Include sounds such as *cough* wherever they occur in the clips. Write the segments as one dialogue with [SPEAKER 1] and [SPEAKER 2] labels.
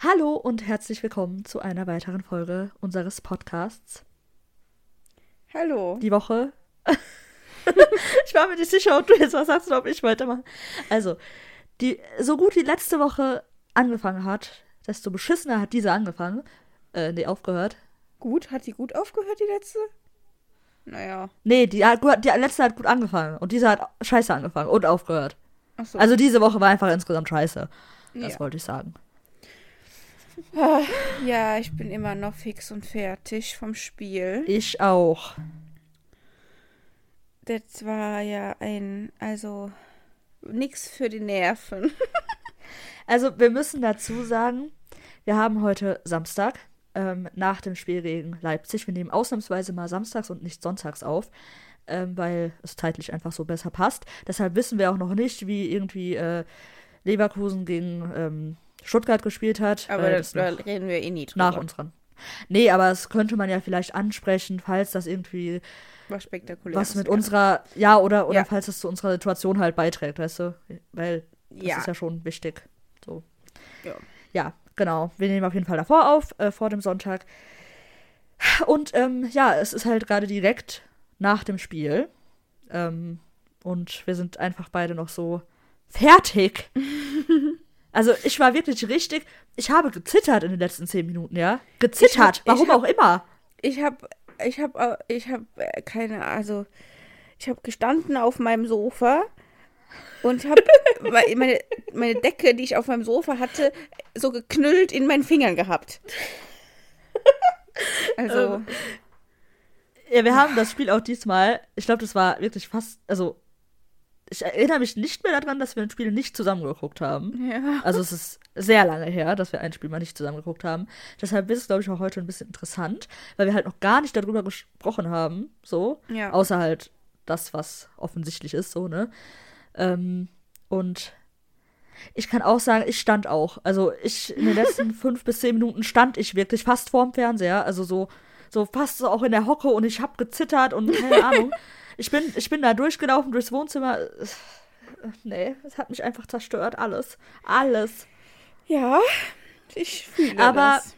[SPEAKER 1] Hallo und herzlich willkommen zu einer weiteren Folge unseres Podcasts.
[SPEAKER 2] Hallo.
[SPEAKER 1] Die Woche. *laughs* ich war mir nicht sicher, ob du jetzt was sagst oder ob ich weitermache. Also, die, so gut die letzte Woche angefangen hat, desto beschissener hat diese angefangen. Äh, nee, aufgehört.
[SPEAKER 2] Gut? Hat die gut aufgehört, die letzte? Naja.
[SPEAKER 1] Nee, die, hat, die letzte hat gut angefangen und diese hat scheiße angefangen und aufgehört.
[SPEAKER 2] Ach so.
[SPEAKER 1] Also diese Woche war einfach insgesamt scheiße. Das
[SPEAKER 2] ja.
[SPEAKER 1] wollte ich sagen.
[SPEAKER 2] Ja, ich bin immer noch fix und fertig vom Spiel.
[SPEAKER 1] Ich auch.
[SPEAKER 2] Das war ja ein, also nix für die Nerven. *laughs*
[SPEAKER 1] Also wir müssen dazu sagen, wir haben heute Samstag ähm, nach dem Spiel gegen Leipzig. Wir nehmen ausnahmsweise mal samstags und nicht sonntags auf, ähm, weil es zeitlich einfach so besser passt. Deshalb wissen wir auch noch nicht, wie irgendwie äh, Leverkusen gegen ähm, Stuttgart gespielt hat.
[SPEAKER 2] Aber da,
[SPEAKER 1] das
[SPEAKER 2] da reden wir eh nie drüber.
[SPEAKER 1] nach uns dran. Nee, aber das könnte man ja vielleicht ansprechen, falls das irgendwie
[SPEAKER 2] Was spektakulär.
[SPEAKER 1] was mit unserer, ja, oder, oder
[SPEAKER 2] Ja.
[SPEAKER 1] falls es zu unserer Situation halt beiträgt, weißt du? Weil das
[SPEAKER 2] Ja.
[SPEAKER 1] ist ja schon wichtig. So.
[SPEAKER 2] Ja.
[SPEAKER 1] Ja, genau. Wir nehmen auf jeden Fall davor auf, äh, vor dem Sonntag. Und ähm, ja, es ist halt gerade direkt nach dem Spiel. Ähm, und wir sind einfach beide noch so fertig. *laughs* also ich war wirklich richtig. Ich habe gezittert in den letzten zehn Minuten, ja? Gezittert,
[SPEAKER 2] hab-
[SPEAKER 1] warum
[SPEAKER 2] hab-
[SPEAKER 1] auch immer.
[SPEAKER 2] Ich hab, ich hab, äh, ich hab äh, keine, also ich hab gestanden auf meinem Sofa und hab *laughs* me- meine, meine Decke, die ich auf meinem Sofa hatte, so geknüllt in meinen Fingern gehabt. Also,
[SPEAKER 1] Ähm, Ja, wir haben das Spiel auch diesmal. Ich glaube, das war wirklich fast. Also, ich erinnere mich nicht mehr daran, dass wir ein Spiel nicht zusammengeguckt haben.
[SPEAKER 2] ja.
[SPEAKER 1] Also, es ist sehr lange her, dass wir ein Spiel mal nicht zusammengeguckt haben. Deshalb ist es, glaube ich, auch heute ein bisschen interessant, weil wir halt noch gar nicht darüber gesprochen haben. So.
[SPEAKER 2] Ja.
[SPEAKER 1] Außer halt das, was offensichtlich ist, so, ne? Ähm, und. Ich kann auch sagen, ich stand auch. Also ich in den letzten *laughs* fünf bis zehn Minuten stand ich wirklich fast vorm Fernseher. Also so, so fast so auch in der Hocke und ich hab gezittert und keine *laughs* Ahnung. Ich bin, ich bin da durchgelaufen durchs Wohnzimmer. Nee, es hat mich einfach zerstört. Alles. Alles.
[SPEAKER 2] Ja, ich fühle
[SPEAKER 1] Aber-
[SPEAKER 2] das.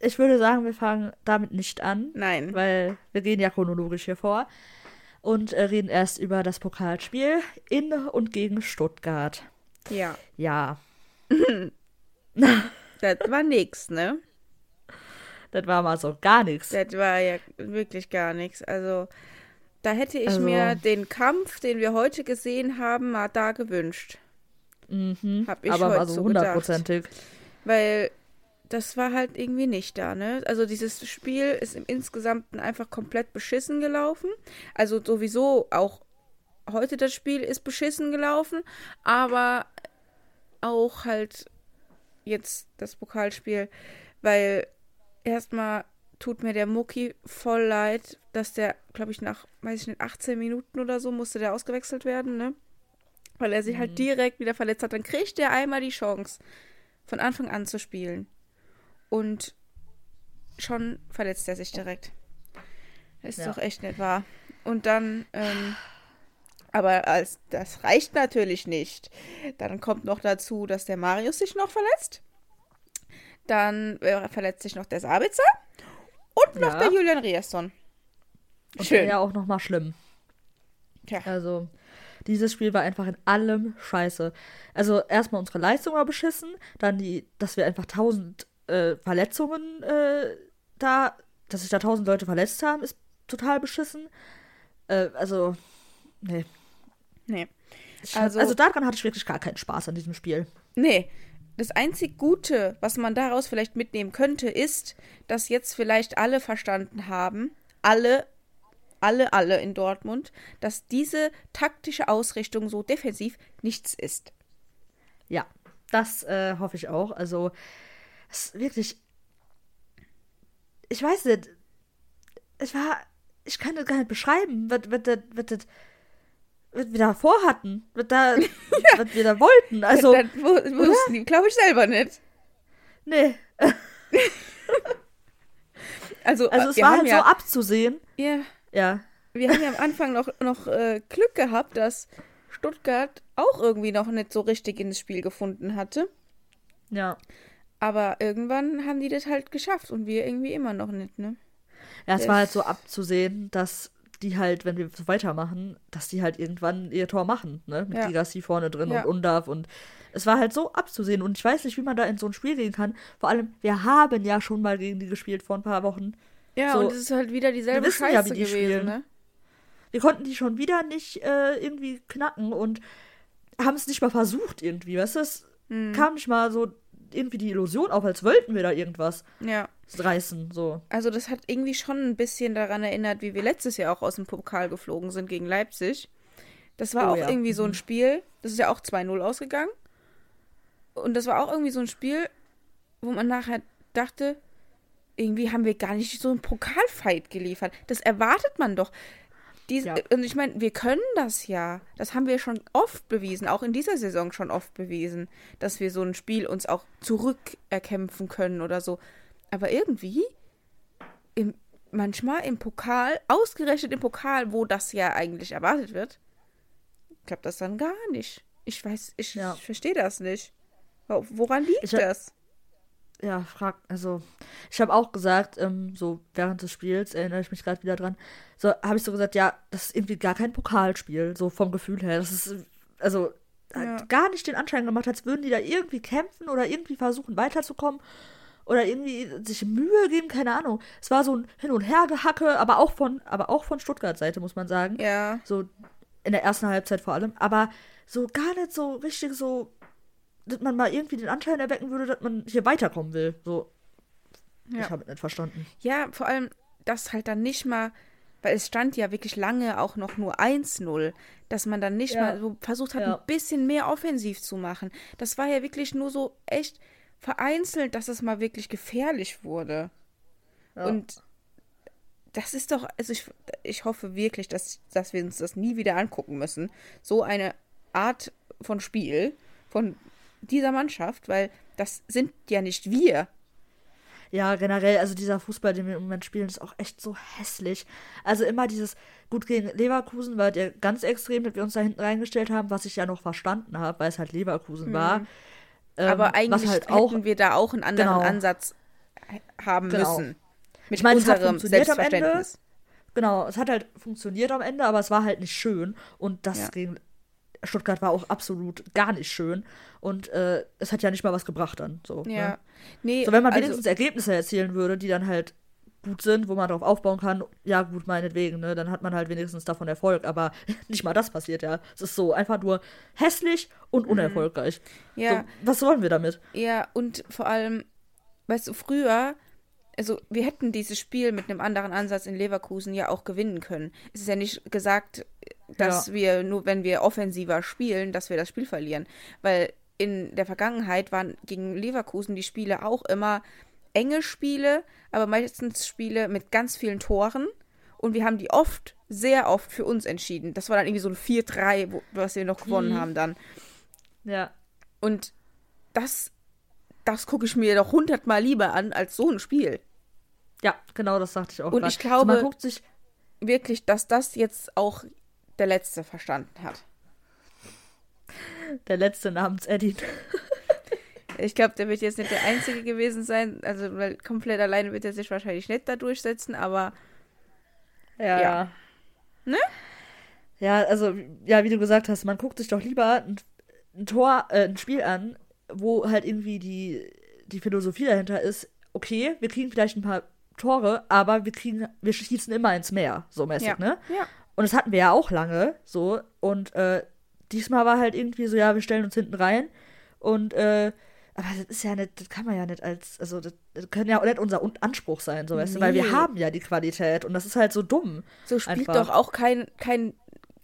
[SPEAKER 1] Ich würde sagen, wir fangen damit nicht an.
[SPEAKER 2] Nein.
[SPEAKER 1] Weil wir gehen ja chronologisch hier vor. Und äh, reden erst über das Pokalspiel in und gegen Stuttgart.
[SPEAKER 2] Ja.
[SPEAKER 1] Ja, *laughs*
[SPEAKER 2] Das war nix, ne?
[SPEAKER 1] das war mal so gar nichts.
[SPEAKER 2] Das war ja wirklich gar nichts. Also, da hätte ich
[SPEAKER 1] Also-
[SPEAKER 2] mir den Kampf, den wir heute gesehen haben, mal da gewünscht.
[SPEAKER 1] Mhm.
[SPEAKER 2] Hab ich
[SPEAKER 1] aber
[SPEAKER 2] heute
[SPEAKER 1] mal so hundertprozentig.
[SPEAKER 2] Weil das war halt irgendwie nicht da, ne? Also dieses Spiel ist im Insgesamten einfach komplett beschissen gelaufen. Also sowieso auch heute das Spiel ist beschissen gelaufen, aber auch halt jetzt das Pokalspiel, weil erstmal tut mir der Mucki voll leid, dass der, glaube ich, nach, weiß ich nicht, 18 Minuten oder so musste der ausgewechselt werden, ne? Weil er sich halt direkt wieder verletzt hat. Dann kriegt er einmal die Chance, von Anfang an zu spielen. Und schon verletzt er sich direkt. Das ist
[SPEAKER 1] Ja.
[SPEAKER 2] doch echt nicht wahr. Und dann, ähm, aber als das reicht natürlich nicht. Dann kommt noch dazu, dass der Marius sich noch verletzt. Dann äh, verletzt sich noch der Sabitzer und noch
[SPEAKER 1] Ja.
[SPEAKER 2] der Julian Rierson.
[SPEAKER 1] Und
[SPEAKER 2] Schön.
[SPEAKER 1] ja auch nochmal schlimm.
[SPEAKER 2] Tja.
[SPEAKER 1] Also, dieses Spiel war einfach in allem scheiße. Also, erstmal unsere Leistung war beschissen, dann die, dass wir einfach tausend äh, Verletzungen äh, da, dass sich da tausend Leute verletzt haben, ist total beschissen. Äh, also, nee.
[SPEAKER 2] Nee. Also-
[SPEAKER 1] also daran hatte ich wirklich gar keinen Spaß an diesem Spiel.
[SPEAKER 2] Nee. Das einzig Gute, was man daraus vielleicht mitnehmen könnte, ist, dass jetzt vielleicht alle verstanden haben, alle, alle, alle in Dortmund, dass diese taktische Ausrichtung so defensiv nichts ist.
[SPEAKER 1] Ja, das äh, hoffe ich auch. Also, es ist wirklich. Ich weiß nicht. Ich war. Ich kann das gar nicht beschreiben, was, was, was, das- was wir da vorhatten. Was, da, was wir da wollten. Also,
[SPEAKER 2] das wu- wussten die, glaube ich, selber nicht.
[SPEAKER 1] nee. *laughs*
[SPEAKER 2] Also,
[SPEAKER 1] Also, es war halt
[SPEAKER 2] ja,
[SPEAKER 1] so abzusehen.
[SPEAKER 2] ja,
[SPEAKER 1] Ja.
[SPEAKER 2] wir haben ja am Anfang noch, noch äh, Glück gehabt, dass Stuttgart auch irgendwie noch nicht so richtig ins Spiel gefunden hatte.
[SPEAKER 1] Ja.
[SPEAKER 2] Aber irgendwann haben die das halt geschafft und wir irgendwie immer noch nicht, ne?
[SPEAKER 1] Ja, es war halt so abzusehen, dass die halt, wenn wir so weitermachen, dass die halt irgendwann ihr Tor machen, ne? Mit
[SPEAKER 2] Ja.
[SPEAKER 1] Girassi vorne drin
[SPEAKER 2] Ja.
[SPEAKER 1] und Undav und es war halt so abzusehen und ich weiß nicht, wie man da in so ein Spiel gehen kann. Vor allem, wir haben ja schon mal gegen die gespielt vor ein paar Wochen.
[SPEAKER 2] Ja,
[SPEAKER 1] So,
[SPEAKER 2] und es ist halt wieder dieselbe
[SPEAKER 1] wir
[SPEAKER 2] Scheiße
[SPEAKER 1] ja, wie die
[SPEAKER 2] gewesen,
[SPEAKER 1] spielen.
[SPEAKER 2] ne?
[SPEAKER 1] Wir konnten die schon wieder nicht äh, irgendwie knacken und haben es nicht mal versucht irgendwie, weißt du? Es
[SPEAKER 2] Hm.
[SPEAKER 1] kam nicht mal so irgendwie die Illusion auf, als wollten wir da irgendwas
[SPEAKER 2] Ja.
[SPEAKER 1] Reißen, so.
[SPEAKER 2] Also das hat irgendwie schon ein bisschen daran erinnert, wie wir letztes Jahr auch aus dem Pokal geflogen sind gegen Leipzig. Das war
[SPEAKER 1] Oh
[SPEAKER 2] auch
[SPEAKER 1] ja.
[SPEAKER 2] irgendwie so ein Spiel, das ist ja auch 2-0 ausgegangen. Und das war auch irgendwie so ein Spiel, wo man nachher dachte, irgendwie haben wir gar nicht so einen Pokalfight geliefert. Das erwartet man doch. Diese,
[SPEAKER 1] Ja.
[SPEAKER 2] Und ich meine, wir können das ja. Das haben wir schon oft bewiesen, auch in dieser Saison schon oft bewiesen, dass wir so ein Spiel uns auch zurückerkämpfen können oder so. Aber irgendwie, im, manchmal im Pokal, ausgerechnet im Pokal, wo das ja eigentlich erwartet wird, klappt das dann gar nicht. Ich weiß, ich,
[SPEAKER 1] Ja.
[SPEAKER 2] ich verstehe das nicht. Wo- Woran liegt
[SPEAKER 1] Ich-
[SPEAKER 2] das?
[SPEAKER 1] Ja, frag, also, ich habe auch gesagt, ähm, so während des Spiels, erinnere ich mich gerade wieder dran, so habe ich so gesagt, ja, das ist irgendwie gar kein Pokalspiel, so vom Gefühl her. Das ist, also,
[SPEAKER 2] Ja.
[SPEAKER 1] hat gar nicht den Anschein gemacht, als würden die da irgendwie kämpfen oder irgendwie versuchen weiterzukommen oder irgendwie sich Mühe geben, keine Ahnung. Es war so ein Hin- und Hergehacke, aber auch von, aber auch von Stuttgarts Seite, muss man sagen.
[SPEAKER 2] Ja,
[SPEAKER 1] So in der ersten Halbzeit vor allem. Aber so gar nicht so richtig so, dass man mal irgendwie den Anschein erwecken würde, dass man hier weiterkommen will. So.
[SPEAKER 2] Ja.
[SPEAKER 1] Ich habe es nicht verstanden.
[SPEAKER 2] ja, vor allem das halt dann nicht mal, weil es stand ja wirklich lange auch noch nur 1-0, dass man dann nicht
[SPEAKER 1] Ja.
[SPEAKER 2] mal so versucht hat,
[SPEAKER 1] Ja.
[SPEAKER 2] ein bisschen mehr offensiv zu machen. Das war ja wirklich nur so echt vereinzelt, dass es mal wirklich gefährlich wurde.
[SPEAKER 1] Ja.
[SPEAKER 2] Und das ist doch, also ich, ich hoffe wirklich, dass, dass wir uns das nie wieder angucken müssen. So eine Art von Spiel von dieser Mannschaft, weil das sind ja nicht wir.
[SPEAKER 1] Ja, generell, also dieser Fußball, den wir im Moment spielen, ist auch echt so hässlich. Also immer dieses, gut gegen Leverkusen war der ganz extrem, dass wir uns da hinten reingestellt haben, was ich ja noch verstanden habe, weil es halt Leverkusen war. Ähm.
[SPEAKER 2] Aber eigentlich
[SPEAKER 1] was halt auch,
[SPEAKER 2] hätten wir da auch einen anderen
[SPEAKER 1] Genau.
[SPEAKER 2] Ansatz haben
[SPEAKER 1] Genau.
[SPEAKER 2] müssen. Mit
[SPEAKER 1] Ich meine, es hat
[SPEAKER 2] unserem
[SPEAKER 1] funktioniert am Ende.
[SPEAKER 2] Selbstverständnis.
[SPEAKER 1] genau, es hat halt funktioniert am Ende, aber es war halt nicht schön. Und das
[SPEAKER 2] Ja.
[SPEAKER 1] gegen Stuttgart war auch absolut gar nicht schön. Und äh, es hat ja nicht mal was gebracht dann. So,
[SPEAKER 2] Ja.
[SPEAKER 1] Ne?
[SPEAKER 2] Nee,
[SPEAKER 1] So, wenn man
[SPEAKER 2] also,
[SPEAKER 1] wenigstens Ergebnisse erzielen würde, die dann halt gut sind, wo man darauf aufbauen kann, ja gut, meinetwegen, ne, dann hat man halt wenigstens davon Erfolg, aber *laughs* nicht mal das passiert ja. Es ist so einfach nur hässlich und unerfolgreich.
[SPEAKER 2] Mhm. Ja.
[SPEAKER 1] So, was wollen wir damit?
[SPEAKER 2] Ja, und vor allem, weißt du, früher, also wir hätten dieses Spiel mit einem anderen Ansatz in Leverkusen ja auch gewinnen können. Es ist ja nicht gesagt, dass
[SPEAKER 1] Ja.
[SPEAKER 2] wir nur, wenn wir offensiver spielen, dass wir das Spiel verlieren. Weil in der Vergangenheit waren gegen Leverkusen die Spiele auch immer enge Spiele, aber meistens Spiele mit ganz vielen Toren. Und wir haben die oft, sehr oft für uns entschieden. Das war dann irgendwie so ein 4-3, wo- was wir noch gewonnen
[SPEAKER 1] Mhm.
[SPEAKER 2] haben dann.
[SPEAKER 1] Ja.
[SPEAKER 2] Und das, das gucke ich mir doch hundertmal lieber an als so ein Spiel.
[SPEAKER 1] Ja, genau, das sagte ich auch.
[SPEAKER 2] Und
[SPEAKER 1] grad.
[SPEAKER 2] ich glaube-
[SPEAKER 1] also man guckt sich,
[SPEAKER 2] Wirklich, dass das jetzt auch der Letzte verstanden hat.
[SPEAKER 1] der letzte namens Eddie. *laughs*
[SPEAKER 2] Ich glaube, der wird jetzt nicht der Einzige gewesen sein. Also, weil komplett alleine wird er sich wahrscheinlich nicht da durchsetzen, aber
[SPEAKER 1] Ja.
[SPEAKER 2] Ja.
[SPEAKER 1] Ne? Ja, also, ja, wie du gesagt hast, man guckt sich doch lieber ein, ein Tor, äh, ein Spiel an, wo halt irgendwie die, die Philosophie dahinter ist, okay, wir kriegen vielleicht ein paar Tore, aber wir kriegen, wir schießen immer ins Meer, so mäßig,
[SPEAKER 2] ja.
[SPEAKER 1] ne?
[SPEAKER 2] Ja.
[SPEAKER 1] Und das hatten wir ja auch lange, so. Und äh, diesmal war halt irgendwie so, ja, wir stellen uns hinten rein. Und, äh, aber das ist ja nicht, das kann man ja nicht als, also das, das kann ja auch nicht unser Un- Anspruch sein, so weißt du, weil wir
[SPEAKER 2] Nee.
[SPEAKER 1] haben ja die Qualität und das ist halt so dumm.
[SPEAKER 2] So spielt
[SPEAKER 1] Einfach.
[SPEAKER 2] doch auch kein, kein,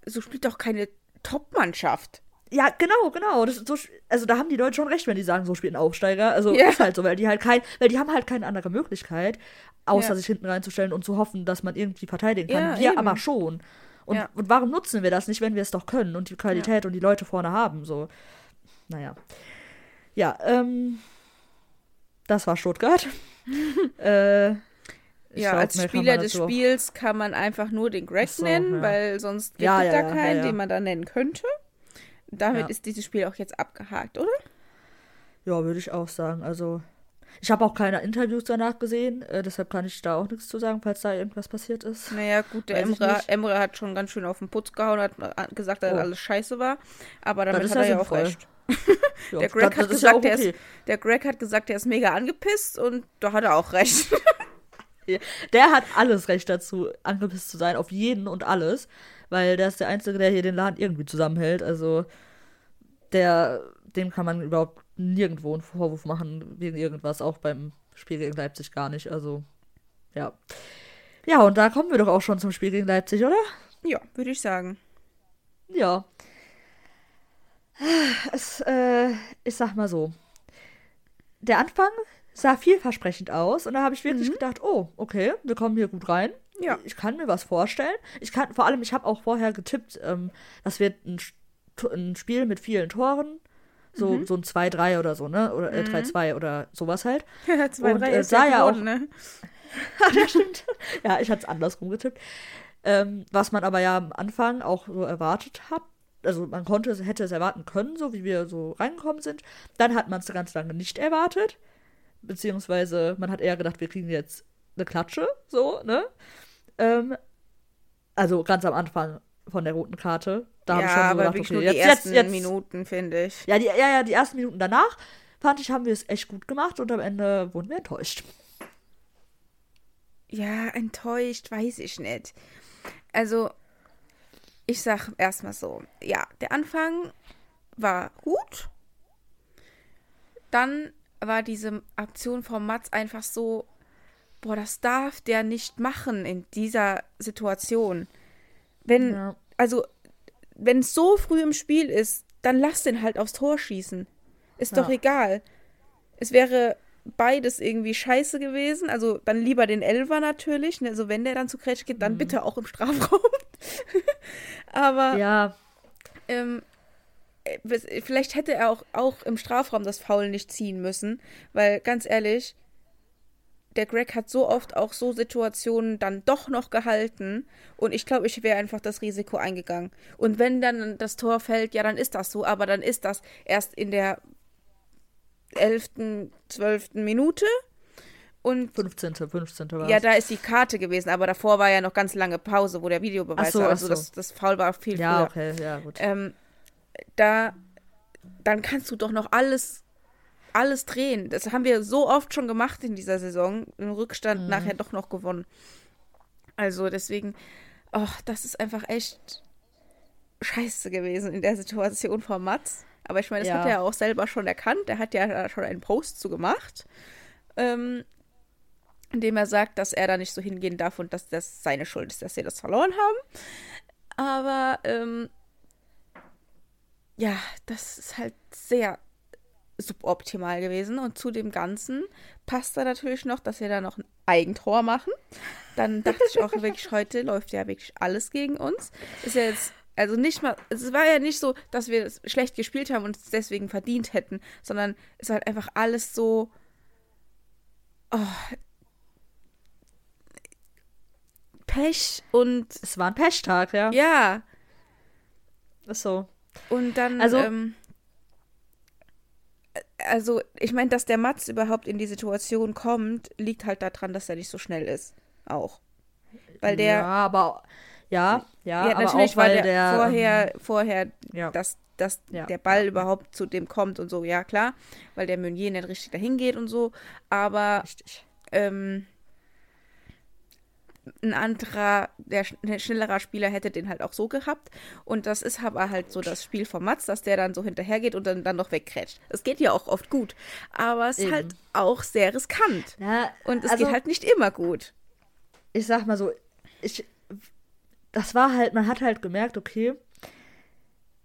[SPEAKER 2] so spielt doch keine Top-Mannschaft.
[SPEAKER 1] Ja, genau, genau. Das so, also da haben die Leute schon recht, wenn die sagen, so spielt ein Aufsteiger. Also
[SPEAKER 2] Ja.
[SPEAKER 1] ist halt so, weil die halt kein, weil die haben halt keine andere Möglichkeit, außer
[SPEAKER 2] Ja.
[SPEAKER 1] sich hinten reinzustellen und zu hoffen, dass man irgendwie verteidigen kann.
[SPEAKER 2] Ja,
[SPEAKER 1] wir
[SPEAKER 2] eben.
[SPEAKER 1] aber schon. Und,
[SPEAKER 2] Ja.
[SPEAKER 1] und warum nutzen wir das nicht, wenn wir es doch können und die Qualität und die Leute vorne haben? So, naja. Ja, ähm, das war Stuttgart. *laughs* äh,
[SPEAKER 2] ja,
[SPEAKER 1] glaub,
[SPEAKER 2] als Spieler des
[SPEAKER 1] auch-
[SPEAKER 2] Spiels kann man einfach nur den Greg
[SPEAKER 1] so,
[SPEAKER 2] nennen,
[SPEAKER 1] ja.
[SPEAKER 2] weil sonst gibt
[SPEAKER 1] Ja,
[SPEAKER 2] es
[SPEAKER 1] ja,
[SPEAKER 2] da keinen, den man da nennen könnte. Damit ist dieses Spiel auch jetzt abgehakt, oder?
[SPEAKER 1] Ja, würde ich auch sagen. Also, Ich habe auch keine Interviews danach gesehen, äh, deshalb kann ich da auch nichts zu sagen, falls da irgendwas passiert ist.
[SPEAKER 2] Naja, gut, der Emre, Emre hat schon ganz schön auf den Putz gehauen, hat gesagt, dass oh. alles scheiße war. Aber damit hat er ja auch recht. *laughs* ja, der, Greg hat gesagt, ja okay. ist, der Greg hat gesagt, er ist mega angepisst und da hat er auch recht. *laughs*
[SPEAKER 1] der hat alles recht dazu, angepisst zu sein, auf jeden und alles, weil der ist der Einzige, der hier den Laden irgendwie zusammenhält. Also der, dem kann man überhaupt nirgendwo einen Vorwurf machen wegen irgendwas, auch beim Spiel gegen Leipzig gar nicht. Also, ja. Ja, und da kommen wir doch auch schon zum Spiel gegen Leipzig, oder?
[SPEAKER 2] Ja, würde ich sagen.
[SPEAKER 1] Ja. Es, äh, ich sag mal so. Der Anfang sah vielversprechend aus und da habe ich wirklich mhm. gedacht, oh, okay, wir kommen hier gut rein. Ja. Ich kann mir was vorstellen. Ich kann, vor allem, ich habe auch vorher getippt, ähm, das wird ein, ein Spiel mit vielen Toren. So, mhm. so ein 2-3 oder so, ne? Oder äh, 3-2 mhm. oder sowas halt. *laughs*
[SPEAKER 2] Ja, 2-3 äh, ist sah ja auch. Ne? *laughs*
[SPEAKER 1] das stimmt. Ja, ich hatte es andersrum getippt. Ähm, was man aber ja am Anfang auch so erwartet hat. Also man konnte, hätte es erwarten können, so wie wir so reingekommen sind. Dann hat man es ganz lange nicht erwartet. Beziehungsweise man hat eher gedacht, wir kriegen jetzt eine Klatsche, so, ne? Ähm, also ganz am Anfang von der roten Karte. Da
[SPEAKER 2] ja, habe ich schon so aber gedacht, okay, nur jetzt, die ersten jetzt, jetzt,
[SPEAKER 1] Minuten,
[SPEAKER 2] finde ich.
[SPEAKER 1] Ja, die, ja, ja, die ersten Minuten danach, fand ich, haben wir es echt gut gemacht und am Ende wurden wir enttäuscht.
[SPEAKER 2] Ja, enttäuscht, weiß ich nicht. Also, ich sag erstmal so, ja, der Anfang war gut. Dann war diese Aktion von Mats einfach so, boah, das darf der nicht machen in dieser Situation. Wenn, ja. also, wenn es so früh im Spiel ist, dann lass den halt aufs Tor schießen. Ist ja. doch egal. Es wäre beides irgendwie scheiße gewesen. Also dann lieber den Elver natürlich. Ne? Also wenn der dann zu Kretsch geht, dann mhm. bitte auch im Strafraum. *laughs* Aber
[SPEAKER 1] ja.
[SPEAKER 2] Ähm, äh, vielleicht hätte er auch, auch im Strafraum das Foul nicht ziehen müssen, weil ganz ehrlich, der Greg hat so oft auch so Situationen dann doch noch gehalten und ich glaube, ich wäre einfach das Risiko eingegangen. Und wenn dann das Tor fällt, ja, dann ist das so, aber dann ist das erst in der 11., 12. Minute und
[SPEAKER 1] 15. 15. war
[SPEAKER 2] Ja, da ist die Karte gewesen, aber davor war ja noch ganz lange Pause, wo der Videobeweis so, war. Also so. das, das Foul war viel
[SPEAKER 1] ja, früher. Okay, ja, gut.
[SPEAKER 2] Ähm, da, dann kannst du doch noch alles alles drehen. Das haben wir so oft schon gemacht in dieser Saison. Im Rückstand mhm. nachher doch noch gewonnen. Also deswegen, oh, das ist einfach echt scheiße gewesen in der Situation von Mats. Aber ich meine, das ja. hat er ja auch selber schon erkannt. Er hat ja schon einen Post zu gemacht, ähm, in dem er sagt, dass er da nicht so hingehen darf und dass das seine Schuld ist, dass sie das verloren haben. Aber ähm, ja, das ist halt sehr suboptimal gewesen. Und zu dem Ganzen passt da natürlich noch, dass wir da noch ein Eigentor machen. Dann dachte ich auch wirklich, heute läuft ja wirklich alles gegen uns. Ist ja jetzt, also nicht mal, es war ja nicht so, dass wir schlecht gespielt haben und es deswegen verdient hätten, sondern es war halt einfach alles so. Oh, Pech und.
[SPEAKER 1] Es war ein Pechtag, ja.
[SPEAKER 2] Ja.
[SPEAKER 1] So.
[SPEAKER 2] Und dann. Also, ähm, also ich meine, dass der Mats überhaupt in die Situation kommt, liegt halt daran, dass er nicht so schnell ist. Auch. Weil der.
[SPEAKER 1] Ja, aber. Ja, ja,
[SPEAKER 2] ja
[SPEAKER 1] aber
[SPEAKER 2] natürlich,
[SPEAKER 1] auch, weil
[SPEAKER 2] der,
[SPEAKER 1] der
[SPEAKER 2] vorher, vorher, ja. dass, dass ja. der Ball überhaupt zu dem kommt und so, ja klar, weil der Meunier nicht richtig dahin geht und so, aber
[SPEAKER 1] richtig.
[SPEAKER 2] Ähm, ein anderer, der schnellerer Spieler hätte den halt auch so gehabt. Und das ist aber halt so das Spiel von Mats, dass der dann so hinterhergeht und dann, dann noch wegkrätscht. Es geht ja auch oft gut. Aber es ist halt auch sehr riskant.
[SPEAKER 1] Ja,
[SPEAKER 2] und es also, geht halt nicht immer gut.
[SPEAKER 1] Ich sag mal so, ich. Das war halt, man hat halt gemerkt, okay,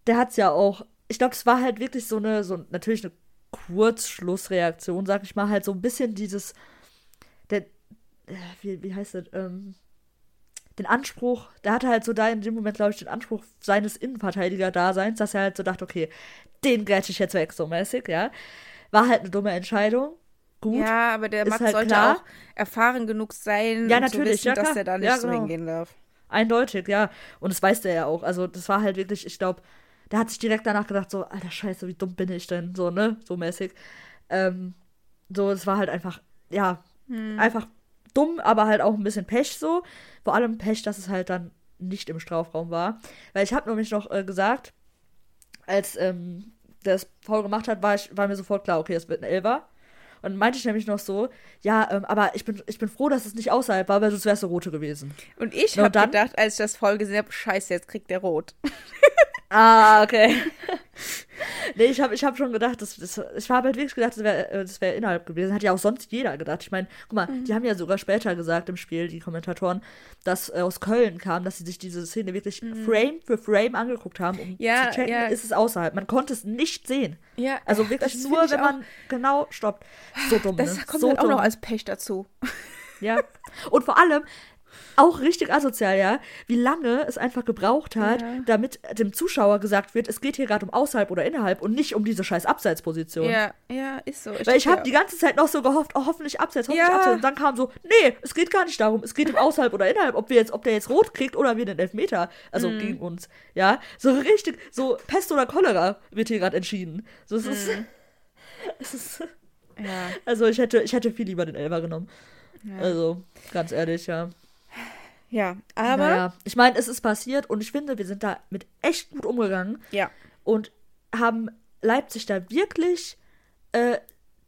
[SPEAKER 1] der hat's ja auch. Ich glaube, es war halt wirklich so eine, so natürlich eine Kurzschlussreaktion, sag ich mal, halt so ein bisschen dieses. Äh, wie, wie heißt das, ähm, den Anspruch, der hatte halt so da in dem Moment, glaube ich, den Anspruch seines Innenverteidiger-Daseins, dass er halt so dachte, okay, den grätsche ich jetzt weg, so mäßig, ja. War halt eine dumme Entscheidung. Gut.
[SPEAKER 2] Ja, aber der Matt halt sollte klar. auch erfahren genug sein,
[SPEAKER 1] ja, natürlich,
[SPEAKER 2] wissen,
[SPEAKER 1] ja,
[SPEAKER 2] dass er da nicht
[SPEAKER 1] ja,
[SPEAKER 2] genau. so hingehen darf.
[SPEAKER 1] Eindeutig, ja. Und das weiß der ja auch. Also, das war halt wirklich, ich glaube, der hat sich direkt danach gedacht, so, alter Scheiße, wie dumm bin ich denn? So, ne? So mäßig. Ähm, So, es war halt einfach, ja, hm. einfach dumm, aber halt auch ein bisschen Pech so. Vor allem Pech, dass es halt dann nicht im Strafraum war. Weil ich habe nämlich noch äh, gesagt, als ähm, das Paul gemacht hat, war, ich, war mir sofort klar, okay, es wird ein Elfer. Und meinte ich nämlich noch so, ja, ähm, aber ich bin, ich bin froh, dass es nicht außerhalb war, weil sonst wäre es eine rote gewesen.
[SPEAKER 2] Und ich habe gedacht, als ich das voll gesehen habe, scheiße, jetzt kriegt der rot. *laughs*
[SPEAKER 1] Ah, okay. *laughs* nee, ich habe ich hab schon gedacht, das, das, ich habe halt wirklich gedacht, das wäre äh, das wär innerhalb gewesen. Hat ja auch sonst jeder gedacht. Ich meine, guck mal, mhm. die haben ja sogar später gesagt im Spiel, die Kommentatoren, dass äh, aus Köln kam, dass sie sich diese Szene wirklich mhm. Frame für Frame angeguckt haben, um ja, zu checken, ja. ist es außerhalb. Man konnte es nicht sehen. Ja, also wirklich nur, wenn man genau stoppt. So dumm.
[SPEAKER 2] Das
[SPEAKER 1] ne?
[SPEAKER 2] kommt
[SPEAKER 1] so
[SPEAKER 2] halt auch noch als Pech dazu.
[SPEAKER 1] Ja. Und vor allem, auch richtig asozial, ja, wie lange es einfach gebraucht hat, ja. damit dem Zuschauer gesagt wird, es geht hier gerade um außerhalb oder innerhalb und nicht um diese scheiß Abseitsposition.
[SPEAKER 2] Ja, ja, ist so.
[SPEAKER 1] Ich Weil ich habe ja. die ganze Zeit noch so gehofft, oh, hoffentlich abseits, hoffentlich ja. abseits. Und dann kam so, nee, es geht gar nicht darum, es geht um außerhalb oder innerhalb, ob wir jetzt, ob der jetzt rot kriegt oder wir den Elfmeter, also mhm. gegen uns, ja. So richtig, so Pest oder Cholera wird hier gerade entschieden. So, es mhm. ist, *laughs* es ist, ja. Also ich hätte, ich hätte viel lieber den Elber genommen. Also, ganz ehrlich, ja.
[SPEAKER 2] Ja, aber. Naja,
[SPEAKER 1] ich meine, es ist passiert und ich finde, wir sind da mit echt gut umgegangen.
[SPEAKER 2] Ja.
[SPEAKER 1] Und haben Leipzig da wirklich äh,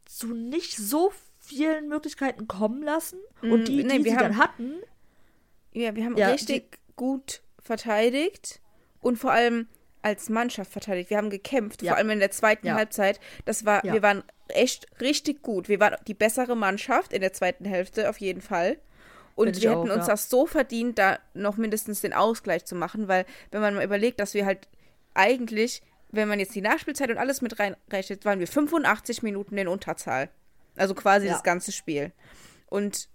[SPEAKER 1] zu nicht so vielen Möglichkeiten kommen lassen. Und mm, die, nee, die sie haben, dann hatten.
[SPEAKER 2] Ja, wir haben ja, richtig die, gut verteidigt und vor allem als Mannschaft verteidigt. Wir haben gekämpft, ja. vor allem in der zweiten ja. Halbzeit. Das war, wir waren echt richtig gut. Wir waren die bessere Mannschaft in der zweiten Hälfte auf jeden Fall. Und wir hätten auch, uns ja. das so verdient, da noch mindestens den Ausgleich zu machen, weil wenn man mal überlegt, dass wir halt eigentlich, wenn man jetzt die Nachspielzeit und alles mit reinrechnet, waren wir 85 Minuten in Unterzahl. Also quasi ja. das ganze Spiel. Und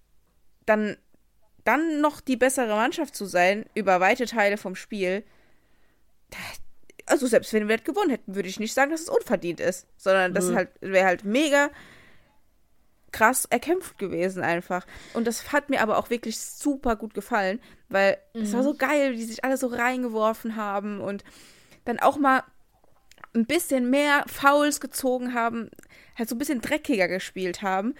[SPEAKER 2] dann, dann noch die bessere Mannschaft zu sein, über weite Teile vom Spiel, also selbst wenn wir gewonnen hätten, würde ich nicht sagen, dass es unverdient ist, sondern das halt, wäre halt mega krass erkämpft gewesen einfach. Und das hat mir aber auch wirklich super gut gefallen, weil mhm. es war so geil, wie die sich alle so reingeworfen haben und dann auch mal ein bisschen mehr Fouls gezogen haben, halt so ein bisschen dreckiger gespielt haben.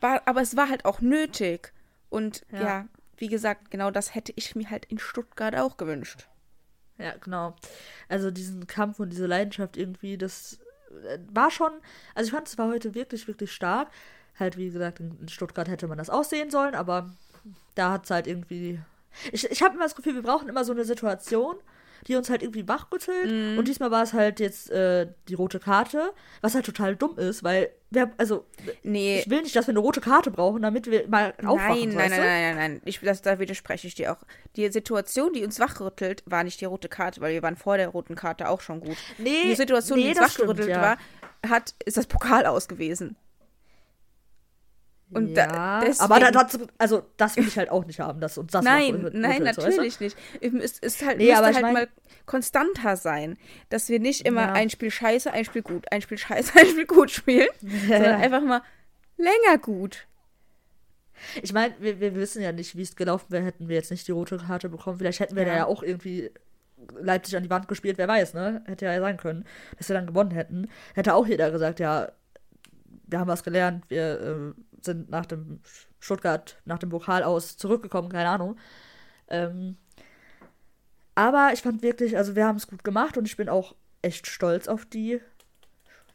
[SPEAKER 2] War, aber es war halt auch nötig. Und ja. ja, wie gesagt, genau das hätte ich mir halt in Stuttgart auch gewünscht.
[SPEAKER 1] Ja, genau. Also diesen Kampf und diese Leidenschaft irgendwie, das äh, war schon, also ich fand es war heute wirklich, wirklich stark. Halt, wie gesagt, in Stuttgart hätte man das aussehen sollen, aber da hat es halt irgendwie. Ich, ich habe immer das Gefühl, wir brauchen immer so eine Situation, die uns halt irgendwie wachgerüttelt. Mm. Und diesmal war es halt jetzt äh, die rote Karte, was halt total dumm ist, weil wer, also nee. ich will nicht, dass wir eine rote Karte brauchen, damit wir mal aufwachen.
[SPEAKER 2] Nein, nein, nein, nein, nein, nein. Ich, das, da widerspreche ich dir auch. Die Situation, die uns wachrüttelt, war nicht die rote Karte, weil wir waren vor der roten Karte auch schon gut. Nee, die Situation, nee, die uns wachgerüttelt stimmt, ja. war, hat, ist das Pokal aus gewesen.
[SPEAKER 1] Und ja, da, aber da, das, also das will ich halt auch nicht haben, dass uns das
[SPEAKER 2] Nein, noch nein, natürlich weißt du? nicht. Es ist halt, nee, müsste halt mein, mal konstanter sein, dass wir nicht immer ja. ein Spiel scheiße, ein Spiel gut, ein Spiel scheiße, *laughs* ein Spiel gut spielen, sondern einfach mal länger gut.
[SPEAKER 1] Ich meine, wir, wir wissen ja nicht, wie es gelaufen wäre, hätten wir jetzt nicht die rote Karte bekommen. Vielleicht hätten wir ja. da ja auch irgendwie Leipzig an die Wand gespielt, wer weiß, ne? Hätte ja sein können, dass wir dann gewonnen hätten. Hätte auch jeder gesagt, ja, wir haben was gelernt, wir äh, sind nach dem Stuttgart, nach dem Pokal aus zurückgekommen, keine Ahnung. Ähm, aber ich fand wirklich, also wir haben es gut gemacht und ich bin auch echt stolz auf die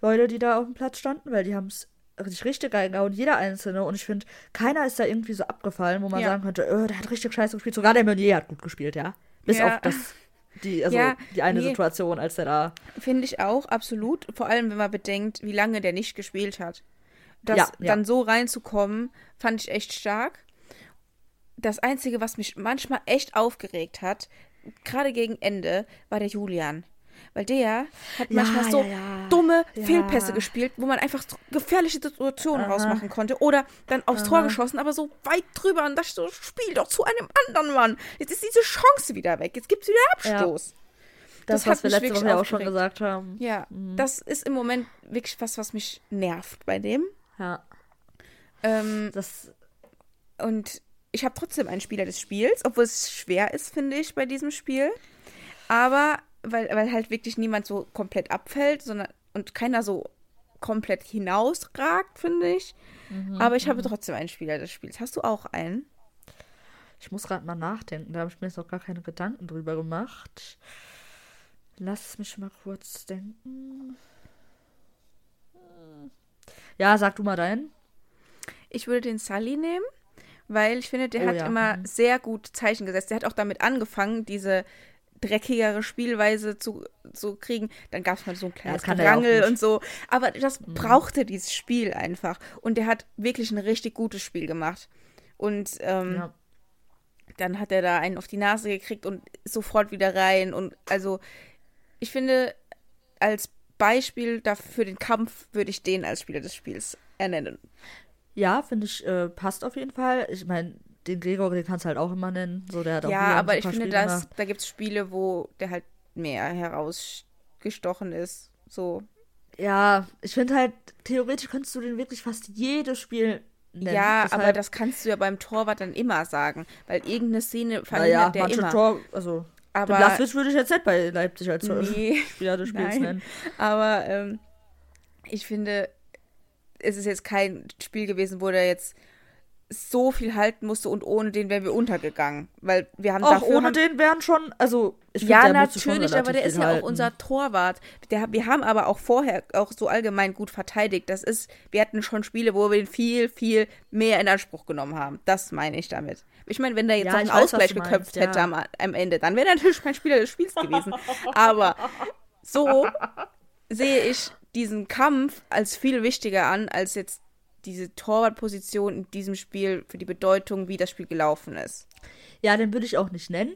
[SPEAKER 1] Leute, die da auf dem Platz standen, weil die haben es richtig, richtig geil gehauen, jeder Einzelne. Und ich finde, keiner ist da irgendwie so abgefallen, wo man ja. sagen könnte, oh, der hat richtig scheiße gespielt. Sogar der Meunier hat gut gespielt, ja. Bis ja. auf das, die, also ja, die eine nee. Situation, als der da.
[SPEAKER 2] Finde ich auch, absolut. Vor allem, wenn man bedenkt, wie lange der nicht gespielt hat das ja, ja. dann so reinzukommen, fand ich echt stark. Das Einzige, was mich manchmal echt aufgeregt hat, gerade gegen Ende, war der Julian. Weil der hat manchmal ja, so ja, dumme. Fehlpässe gespielt, wo man einfach so gefährliche Situationen Aha. rausmachen konnte. Oder dann aufs Aha. Tor geschossen, aber so weit drüber und das so, spiel doch zu einem anderen Mann. Jetzt ist diese Chance wieder weg. Jetzt gibt es wieder Abstoß.
[SPEAKER 1] Das, das was wir letzte Woche auch schon gesagt haben.
[SPEAKER 2] Ja, mhm. das ist im Moment wirklich was, was mich nervt bei dem.
[SPEAKER 1] Ja.
[SPEAKER 2] Ähm, das und ich habe trotzdem einen Spieler des Spiels, obwohl es schwer ist, finde ich, bei diesem Spiel. Aber weil, weil halt wirklich niemand so komplett abfällt, sondern und keiner so komplett hinausragt, finde ich. Mhm, Aber ich habe mhm. trotzdem einen Spieler des Spiels. Hast du auch einen?
[SPEAKER 1] Ich muss gerade mal nachdenken. Da habe ich mir jetzt noch gar keine Gedanken drüber gemacht. Lass mich mal kurz denken. Ja, sag du mal deinen.
[SPEAKER 2] Ich würde den Sully nehmen, weil ich finde, der oh, hat ja. immer mhm. sehr gut Zeichen gesetzt. Der hat auch damit angefangen, diese dreckigere Spielweise zu, zu kriegen. Dann gab es mal so ein kleines ja, Gerangel und so. Aber das mhm. brauchte dieses Spiel einfach. Und der hat wirklich ein richtig gutes Spiel gemacht. Und ähm, ja. dann hat er da einen auf die Nase gekriegt und sofort wieder rein. Und also, ich finde, als Beispiel dafür für den Kampf würde ich den als Spieler des Spiels ernennen.
[SPEAKER 1] Ja, finde ich, äh, passt auf jeden Fall. Ich meine, den Gregor, den kannst du halt auch immer nennen. So, der hat auch
[SPEAKER 2] ja, aber ich finde, dass, da gibt es Spiele, wo der halt mehr herausgestochen ist. So.
[SPEAKER 1] Ja, ich finde halt, theoretisch könntest du den wirklich fast jedes Spiel nennen.
[SPEAKER 2] Ja, Deshalb, aber das kannst du ja beim Torwart dann immer sagen, weil irgendeine Szene verhindert naja, der immer. Tor,
[SPEAKER 1] also, aber Blaswitz würde ich jetzt nicht bei Leipzig als nee, Spieler des
[SPEAKER 2] Spiels nennen. Aber ähm, ich finde, es ist jetzt kein Spiel gewesen, wo der jetzt so viel halten musste und ohne den wären wir untergegangen. Weil wir haben
[SPEAKER 1] auch. Ohne haben, den wären schon, also
[SPEAKER 2] ich find, Ja, natürlich, aber der ist ja halten. auch unser Torwart. Der, wir haben aber auch vorher auch so allgemein gut verteidigt. Das ist, wir hatten schon Spiele, wo wir ihn viel, viel mehr in Anspruch genommen haben. Das meine ich damit. Ich meine, wenn der jetzt ja, einen Ausgleich geköpft hätte ja. am, am Ende, dann wäre er natürlich mein Spieler des Spiels gewesen. aber so *laughs* sehe ich diesen Kampf als viel wichtiger an, als jetzt diese Torwartposition in diesem Spiel für die Bedeutung, wie das Spiel gelaufen ist.
[SPEAKER 1] Ja, den würde ich auch nicht nennen.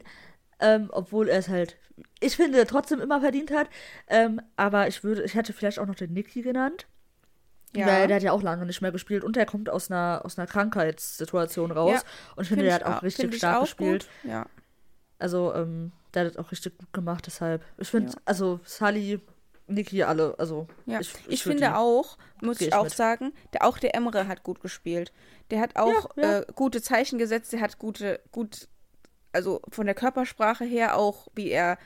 [SPEAKER 1] Ähm, obwohl er es halt, ich finde, trotzdem immer verdient hat. Ähm, aber ich würde, ich hätte vielleicht auch noch den Niki genannt. Ja. Weil der hat ja auch lange nicht mehr gespielt und der kommt aus einer, aus einer Krankheitssituation raus. Ja, und ich finde, der hat auch richtig stark auch gespielt.
[SPEAKER 2] Gut. Ja.
[SPEAKER 1] Also, ähm, der hat das auch richtig gut gemacht, deshalb. Ich finde, ja. also Sally Niki alle, also.
[SPEAKER 2] Ja, ich, ich, ich finde auch, muss ich auch mit. sagen, der, auch der Emre hat gut gespielt. Der hat auch ja, ja. Äh, gute Zeichen gesetzt, der hat gute, gut, also von der Körpersprache her auch, wie er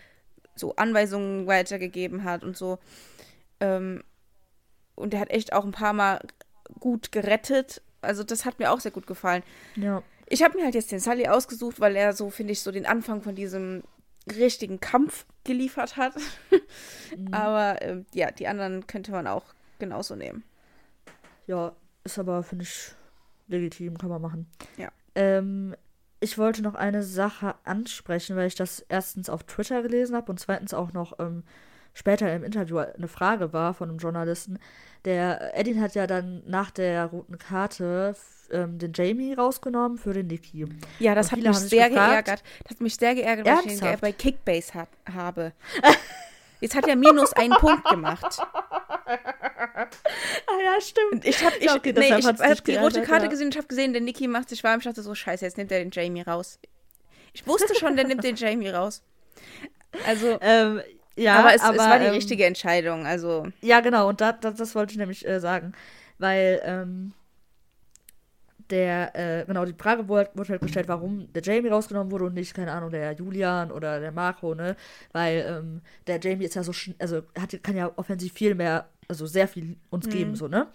[SPEAKER 2] so Anweisungen weitergegeben hat und so. Ähm, und der hat echt auch ein paar Mal gut gerettet. Also das hat mir auch sehr gut gefallen.
[SPEAKER 1] Ja.
[SPEAKER 2] Ich habe mir halt jetzt den Sully ausgesucht, weil er so, finde ich, so den Anfang von diesem richtigen Kampf geliefert hat. mhm. *laughs* Aber äh, ja, die anderen könnte man auch genauso nehmen.
[SPEAKER 1] Ja, ist aber, finde ich, legitim, kann man machen.
[SPEAKER 2] Ja.
[SPEAKER 1] Ähm, ich wollte noch eine Sache ansprechen, weil ich das erstens auf Twitter gelesen habe und zweitens auch noch ähm, später im Interview eine Frage war von einem Journalisten. Der Edin hat ja dann nach der roten Karte ähm, den Jamie rausgenommen für den Niki.
[SPEAKER 2] Ja, das hat mich sehr gefragt, geärgert. Das hat mich sehr geärgert, weil ich den bei Kickbase hat, habe. Jetzt hat er minus einen Punkt gemacht. *laughs*
[SPEAKER 1] ah ja, stimmt.
[SPEAKER 2] Ich habe ich, okay, nee, ich hab die rote Karte ja. gesehen ich habe gesehen, der Niki macht sich warm. Ich dachte so, scheiße, jetzt nimmt er den Jamie raus. Ich wusste schon, der nimmt den *laughs* Jamie raus. Also,
[SPEAKER 1] ähm, ja,
[SPEAKER 2] aber es,
[SPEAKER 1] aber,
[SPEAKER 2] es war die ähm, richtige Entscheidung. Also.
[SPEAKER 1] Ja, genau, und da, da, das wollte ich nämlich äh, sagen. Weil, ähm, der, äh, genau, die Frage wurde, wurde, halt gestellt, warum der Jamie rausgenommen wurde und nicht, keine Ahnung, der Julian oder der Marco, ne? Weil ähm, der Jamie ist ja so, also hat, kann ja offensiv viel mehr, also sehr viel uns mhm. geben, so, ne?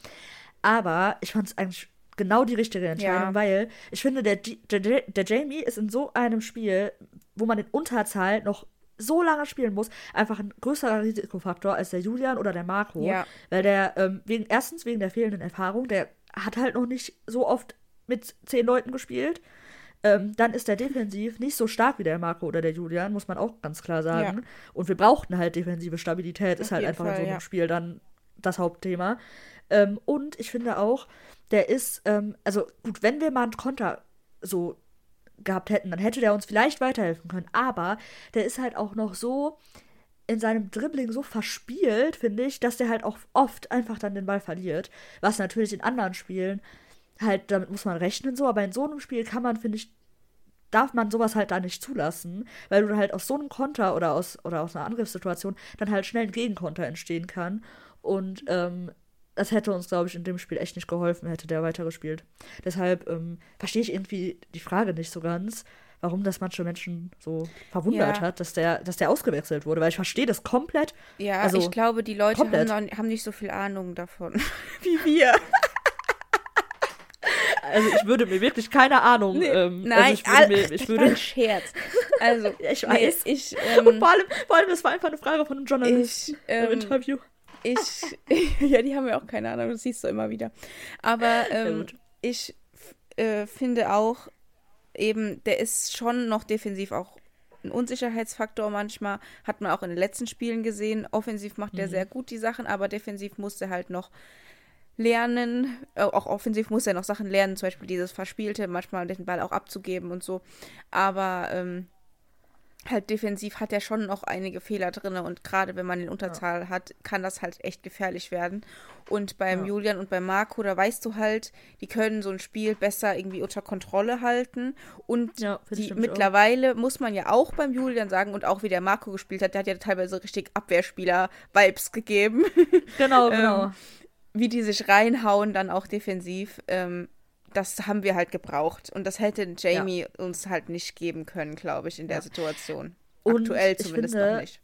[SPEAKER 1] Aber ich fand es eigentlich genau die richtige Entscheidung, ja. weil ich finde, der, der, der Jamie ist in so einem Spiel, wo man in Unterzahl noch so lange spielen muss, einfach ein größerer Risikofaktor als der Julian oder der Marco.
[SPEAKER 2] Ja.
[SPEAKER 1] Weil der, ähm, wegen, erstens wegen der fehlenden Erfahrung, der hat halt noch nicht so oft mit zehn Leuten gespielt. Ähm, dann ist er defensiv nicht so stark wie der Marco oder der Julian, muss man auch ganz klar sagen. Ja. Und wir brauchten halt defensive Stabilität, Auf ist halt einfach Fall, in so einem ja. Spiel dann das Hauptthema. Ähm, und ich finde auch, der ist, ähm, also gut, wenn wir mal einen Konter so gehabt hätten, dann hätte der uns vielleicht weiterhelfen können. Aber der ist halt auch noch so in seinem Dribbling so verspielt, finde ich, dass der halt auch oft einfach dann den Ball verliert. Was natürlich in anderen Spielen halt, damit muss man rechnen so, aber in so einem Spiel kann man, finde ich, darf man sowas halt da nicht zulassen, weil du halt aus so einem Konter oder aus, oder aus einer Angriffssituation dann halt schnell ein Gegenkonter entstehen kann. Und ähm, das hätte uns, glaube ich, in dem Spiel echt nicht geholfen, hätte der weitergespielt. Deshalb ähm, verstehe ich irgendwie die Frage nicht so ganz, warum das manche Menschen so verwundert
[SPEAKER 2] Ja.
[SPEAKER 1] hat, dass der, dass der ausgewechselt wurde, weil ich verstehe das komplett.
[SPEAKER 2] Ja,
[SPEAKER 1] Also,
[SPEAKER 2] ich glaube, die Leute haben, noch, haben nicht so viel Ahnung davon *laughs* wie *laughs* wir.
[SPEAKER 1] Also ich würde mir wirklich keine Ahnung. ähm,
[SPEAKER 2] Nein,
[SPEAKER 1] also ich würde mir, *laughs* ich
[SPEAKER 2] das war ein
[SPEAKER 1] würde,
[SPEAKER 2] Scherz. Also,
[SPEAKER 1] ich
[SPEAKER 2] nee,
[SPEAKER 1] weiß.
[SPEAKER 2] ich,
[SPEAKER 1] und
[SPEAKER 2] ähm,
[SPEAKER 1] vor allem, vor allem, das war einfach eine Frage von einem Journalisten
[SPEAKER 2] ich,
[SPEAKER 1] im
[SPEAKER 2] ähm,
[SPEAKER 1] Interview.
[SPEAKER 2] Ich, *laughs* ja, die haben ja auch keine Ahnung, das siehst du immer wieder. Aber ähm, ich äh, finde auch, eben, der ist schon noch defensiv auch ein Unsicherheitsfaktor manchmal. Hat man auch in den letzten Spielen gesehen. Offensiv macht
[SPEAKER 1] Mhm.
[SPEAKER 2] er sehr gut die Sachen, aber defensiv muss er halt noch lernen. Äh, auch offensiv muss er noch Sachen lernen, zum Beispiel dieses Verspielte, manchmal den Ball auch abzugeben und so. Aber ähm, halt defensiv hat er schon noch einige Fehler drin und gerade wenn man den Unterzahl hat, kann das halt echt gefährlich werden. Und beim
[SPEAKER 1] Ja.
[SPEAKER 2] Julian und beim Marco, da weißt du halt, die können so ein Spiel besser irgendwie unter Kontrolle halten. Und
[SPEAKER 1] Ja,
[SPEAKER 2] die
[SPEAKER 1] nämlich auch.
[SPEAKER 2] mittlerweile muss man ja auch beim Julian sagen und auch wie der Marco gespielt hat, der hat ja teilweise richtig Abwehrspieler-Vibes gegeben.
[SPEAKER 1] Genau, *laughs* genau.
[SPEAKER 2] Ähm, wie die sich reinhauen, dann auch defensiv. Ähm, das haben wir halt gebraucht. Und das hätte Jamie uns halt nicht geben können, glaube ich, in der
[SPEAKER 1] Ja.
[SPEAKER 2] Situation.
[SPEAKER 1] Und
[SPEAKER 2] Aktuell zumindest
[SPEAKER 1] finde,
[SPEAKER 2] noch nicht.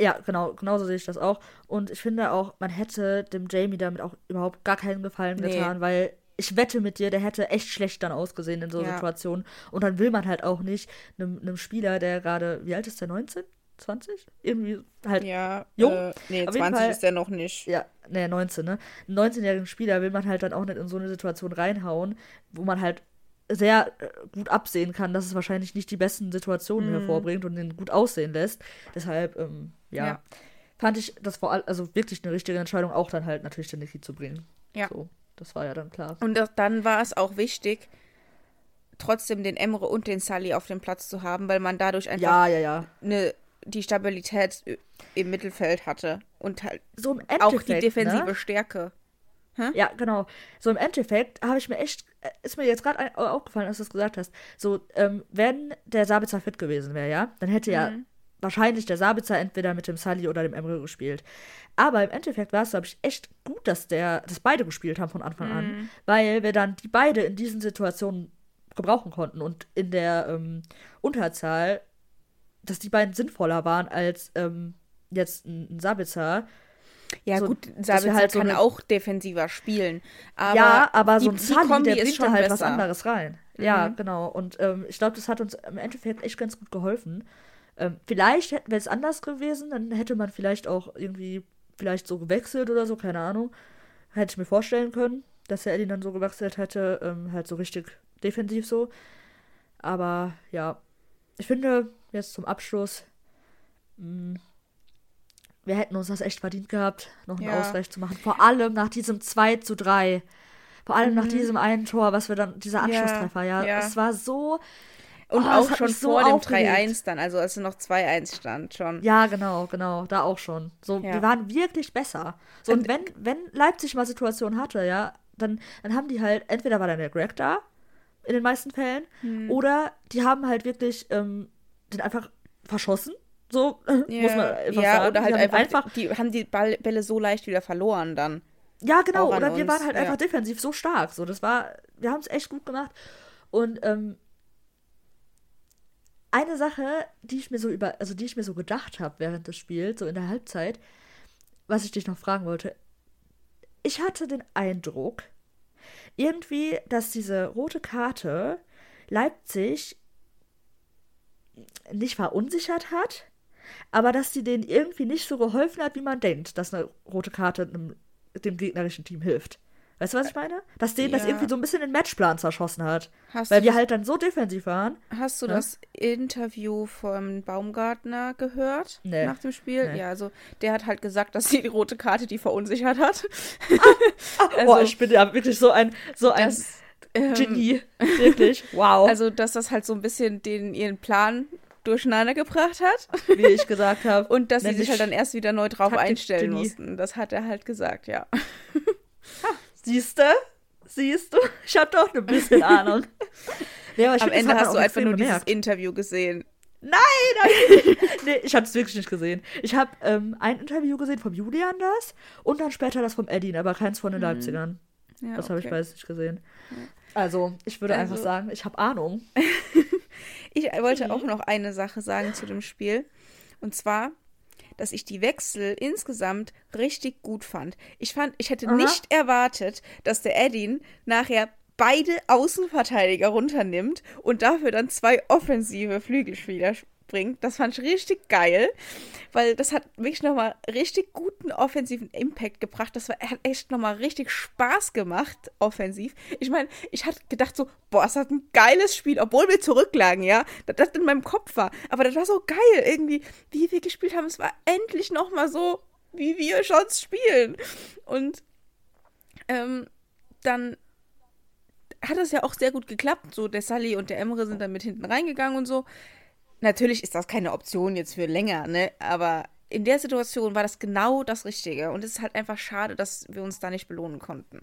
[SPEAKER 1] Ja, genau, genauso sehe ich das auch. Und ich finde auch, man hätte dem Jamie damit auch überhaupt gar keinen Gefallen
[SPEAKER 2] Nee.
[SPEAKER 1] getan, weil ich wette mit dir, der hätte echt schlecht dann ausgesehen in so
[SPEAKER 2] Ja.
[SPEAKER 1] Situationen. Und dann will man halt auch nicht einem, einem Spieler, der gerade, wie alt ist der, 19? 20? Irgendwie halt, ja,
[SPEAKER 2] Ja,
[SPEAKER 1] Jung.
[SPEAKER 2] Äh, nee,
[SPEAKER 1] Auf jeden
[SPEAKER 2] 20
[SPEAKER 1] Fall-
[SPEAKER 2] ist er noch nicht.
[SPEAKER 1] ne, 19, ne? Einen 19-jährigen Spieler will man halt dann auch nicht in so eine Situation reinhauen, wo man halt sehr äh, gut absehen kann, dass es wahrscheinlich nicht die besten Situationen
[SPEAKER 2] Mhm.
[SPEAKER 1] hervorbringt und ihn gut aussehen lässt. Deshalb, ähm, ja,
[SPEAKER 2] Ja.
[SPEAKER 1] fand ich das vor allem, also wirklich eine richtige Entscheidung, auch dann halt natürlich den Niki zu bringen.
[SPEAKER 2] Ja.
[SPEAKER 1] So, das war ja dann klar.
[SPEAKER 2] Und dann war es auch wichtig, trotzdem den Emre und den Sully auf dem Platz zu haben, weil man dadurch einfach
[SPEAKER 1] Ja, ja, ja.
[SPEAKER 2] eine, die Stabilität im Mittelfeld hatte und halt
[SPEAKER 1] So im Endeffekt,
[SPEAKER 2] auch die defensive
[SPEAKER 1] Ne?
[SPEAKER 2] Stärke.
[SPEAKER 1] Ja, genau. So im Endeffekt habe ich mir echt, äh, ist mir jetzt gerade aufgefallen, als du es gesagt hast. So, ähm, wenn der Sabitzer fit gewesen wäre, ja, dann hätte ja
[SPEAKER 2] Mhm.
[SPEAKER 1] wahrscheinlich der Sabitzer entweder mit dem Sully oder dem Emre gespielt. Aber im Endeffekt war es, glaube ich, echt gut, dass der, dass beide gespielt haben von Anfang
[SPEAKER 2] Mhm.
[SPEAKER 1] an, weil wir dann die beide in diesen Situationen gebrauchen konnten und in der ähm, Unterzahl, dass die beiden sinnvoller waren als ähm, jetzt ein, ein Sabitzer.
[SPEAKER 2] Ja,
[SPEAKER 1] So,
[SPEAKER 2] gut, Sabitzer
[SPEAKER 1] halt so
[SPEAKER 2] kann
[SPEAKER 1] eine-
[SPEAKER 2] auch defensiver spielen. Aber
[SPEAKER 1] ja, aber so
[SPEAKER 2] die-
[SPEAKER 1] ein
[SPEAKER 2] die
[SPEAKER 1] Sully,
[SPEAKER 2] Kombi
[SPEAKER 1] der bringt da halt was
[SPEAKER 2] besser.
[SPEAKER 1] anderes rein. Ja,
[SPEAKER 2] Mhm.
[SPEAKER 1] genau. Und ähm, ich glaube, das hat uns im Endeffekt echt ganz gut geholfen. Ähm, vielleicht hätten wir es anders gewesen, dann hätte man vielleicht auch irgendwie vielleicht so gewechselt oder so, keine Ahnung. Hätte ich mir vorstellen können, dass der Eddie dann so gewechselt hätte, ähm, halt so richtig defensiv so. Aber ja, ich finde, jetzt zum Abschluss, mh, wir hätten uns das echt verdient gehabt, noch einen
[SPEAKER 2] Ja.
[SPEAKER 1] Ausgleich zu machen. Vor allem nach diesem 2 zu 3. Vor allem nach diesem einen Tor, was wir dann, dieser
[SPEAKER 2] Mhm. Ja,
[SPEAKER 1] Anschlusstreffer, ja.
[SPEAKER 2] ja.
[SPEAKER 1] Es war so.
[SPEAKER 2] Und
[SPEAKER 1] Oh,
[SPEAKER 2] auch schon
[SPEAKER 1] so
[SPEAKER 2] vor dem
[SPEAKER 1] aufgeregt.
[SPEAKER 2] 3-1 dann, also als es noch 2-1 stand schon.
[SPEAKER 1] Ja, genau, genau, da auch schon. So,
[SPEAKER 2] Ja.
[SPEAKER 1] die waren wirklich besser. So, und,
[SPEAKER 2] Und-
[SPEAKER 1] wenn, wenn Leipzig mal Situationen hatte, ja, dann, dann haben die halt, entweder war dann der Greg da, in den meisten Fällen,
[SPEAKER 2] Hm.
[SPEAKER 1] oder die haben halt wirklich ähm, den einfach verschossen. So, *laughs* muss man einfach
[SPEAKER 2] ja,
[SPEAKER 1] sagen.
[SPEAKER 2] oder halt
[SPEAKER 1] haben
[SPEAKER 2] einfach, die haben die Ball, Bälle so leicht wieder verloren dann.
[SPEAKER 1] Ja, genau. Oder wir
[SPEAKER 2] uns,
[SPEAKER 1] waren halt
[SPEAKER 2] ja.
[SPEAKER 1] einfach defensiv so stark. So, das war, wir haben es echt gut gemacht. Und ähm, eine Sache, die ich mir so über, also die ich mir so gedacht habe während des Spiels, so in der Halbzeit, was ich dich noch fragen wollte. Ich hatte den Eindruck, irgendwie, dass diese rote Karte Leipzig nicht verunsichert hat, aber dass sie denen irgendwie nicht so geholfen hat, wie man denkt, dass eine rote Karte einem, dem gegnerischen Team hilft. Weißt du, was ich meine? Dass denen das
[SPEAKER 2] Ja.
[SPEAKER 1] irgendwie so ein bisschen den Matchplan zerschossen hat.
[SPEAKER 2] Hast
[SPEAKER 1] Weil wir
[SPEAKER 2] das-
[SPEAKER 1] halt dann so defensiv waren.
[SPEAKER 2] Hast du
[SPEAKER 1] Ne?
[SPEAKER 2] das Interview vom Baumgartner gehört
[SPEAKER 1] Nee.
[SPEAKER 2] nach dem Spiel?
[SPEAKER 1] Nee.
[SPEAKER 2] Ja, also der hat halt gesagt, dass die rote Karte die verunsichert hat. *laughs*
[SPEAKER 1] Boah,
[SPEAKER 2] Also-
[SPEAKER 1] ich bin ja wirklich so ein, so ein
[SPEAKER 2] Das, ähm,
[SPEAKER 1] Genie. *laughs* Wirklich. Wow.
[SPEAKER 2] Also, dass das halt so ein bisschen den ihren Plan durcheinander gebracht hat
[SPEAKER 1] wie ich gesagt habe. *laughs*
[SPEAKER 2] und dass sie sich halt dann erst wieder neu drauf
[SPEAKER 1] Taktik
[SPEAKER 2] einstellen
[SPEAKER 1] Genie.
[SPEAKER 2] mussten. Das hat er halt gesagt, ja. *laughs*
[SPEAKER 1] Siehste? Siehst du? Ich hab doch ein bisschen Ahnung. Ja,
[SPEAKER 2] Am
[SPEAKER 1] find,
[SPEAKER 2] Ende hast du einfach nur dieses
[SPEAKER 1] gemerkt.
[SPEAKER 2] Interview gesehen.
[SPEAKER 1] Nee, ich habe es wirklich nicht gesehen. Ich habe ähm, ein Interview gesehen vom Julian das und dann später das vom Edin, aber keins von den Leipzigern.
[SPEAKER 2] Ja,
[SPEAKER 1] das habe ich
[SPEAKER 2] Mhm.
[SPEAKER 1] beides nicht gesehen. Also, ich würde
[SPEAKER 2] Also-
[SPEAKER 1] einfach sagen, ich habe Ahnung. *laughs*
[SPEAKER 2] Ich wollte
[SPEAKER 1] Mhm.
[SPEAKER 2] auch noch eine Sache sagen zu dem Spiel. Und zwar, dass ich die Wechsel insgesamt richtig gut fand. Ich fand, ich hätte
[SPEAKER 1] Aha.
[SPEAKER 2] nicht erwartet, dass der Edin nachher beide Außenverteidiger runternimmt und dafür dann zwei offensive Flügelspieler bringt. Das fand ich richtig geil, weil das hat wirklich nochmal richtig guten offensiven Impact gebracht. Das war, hat echt nochmal richtig Spaß gemacht, offensiv. Ich meine, ich hatte gedacht so, boah, es hat ein geiles Spiel, obwohl wir zurücklagen, ja, dass das in meinem Kopf war. Aber das war so geil irgendwie, wie wir gespielt haben. Es war endlich nochmal so, wie wir schon spielen. Und ähm, dann hat es ja auch sehr gut geklappt. So, der Sully und der Emre sind dann mit hinten reingegangen und so. Natürlich ist das keine Option jetzt für länger, ne? Aber in der Situation war das genau das Richtige. Und es ist halt einfach schade, dass wir uns da nicht belohnen konnten.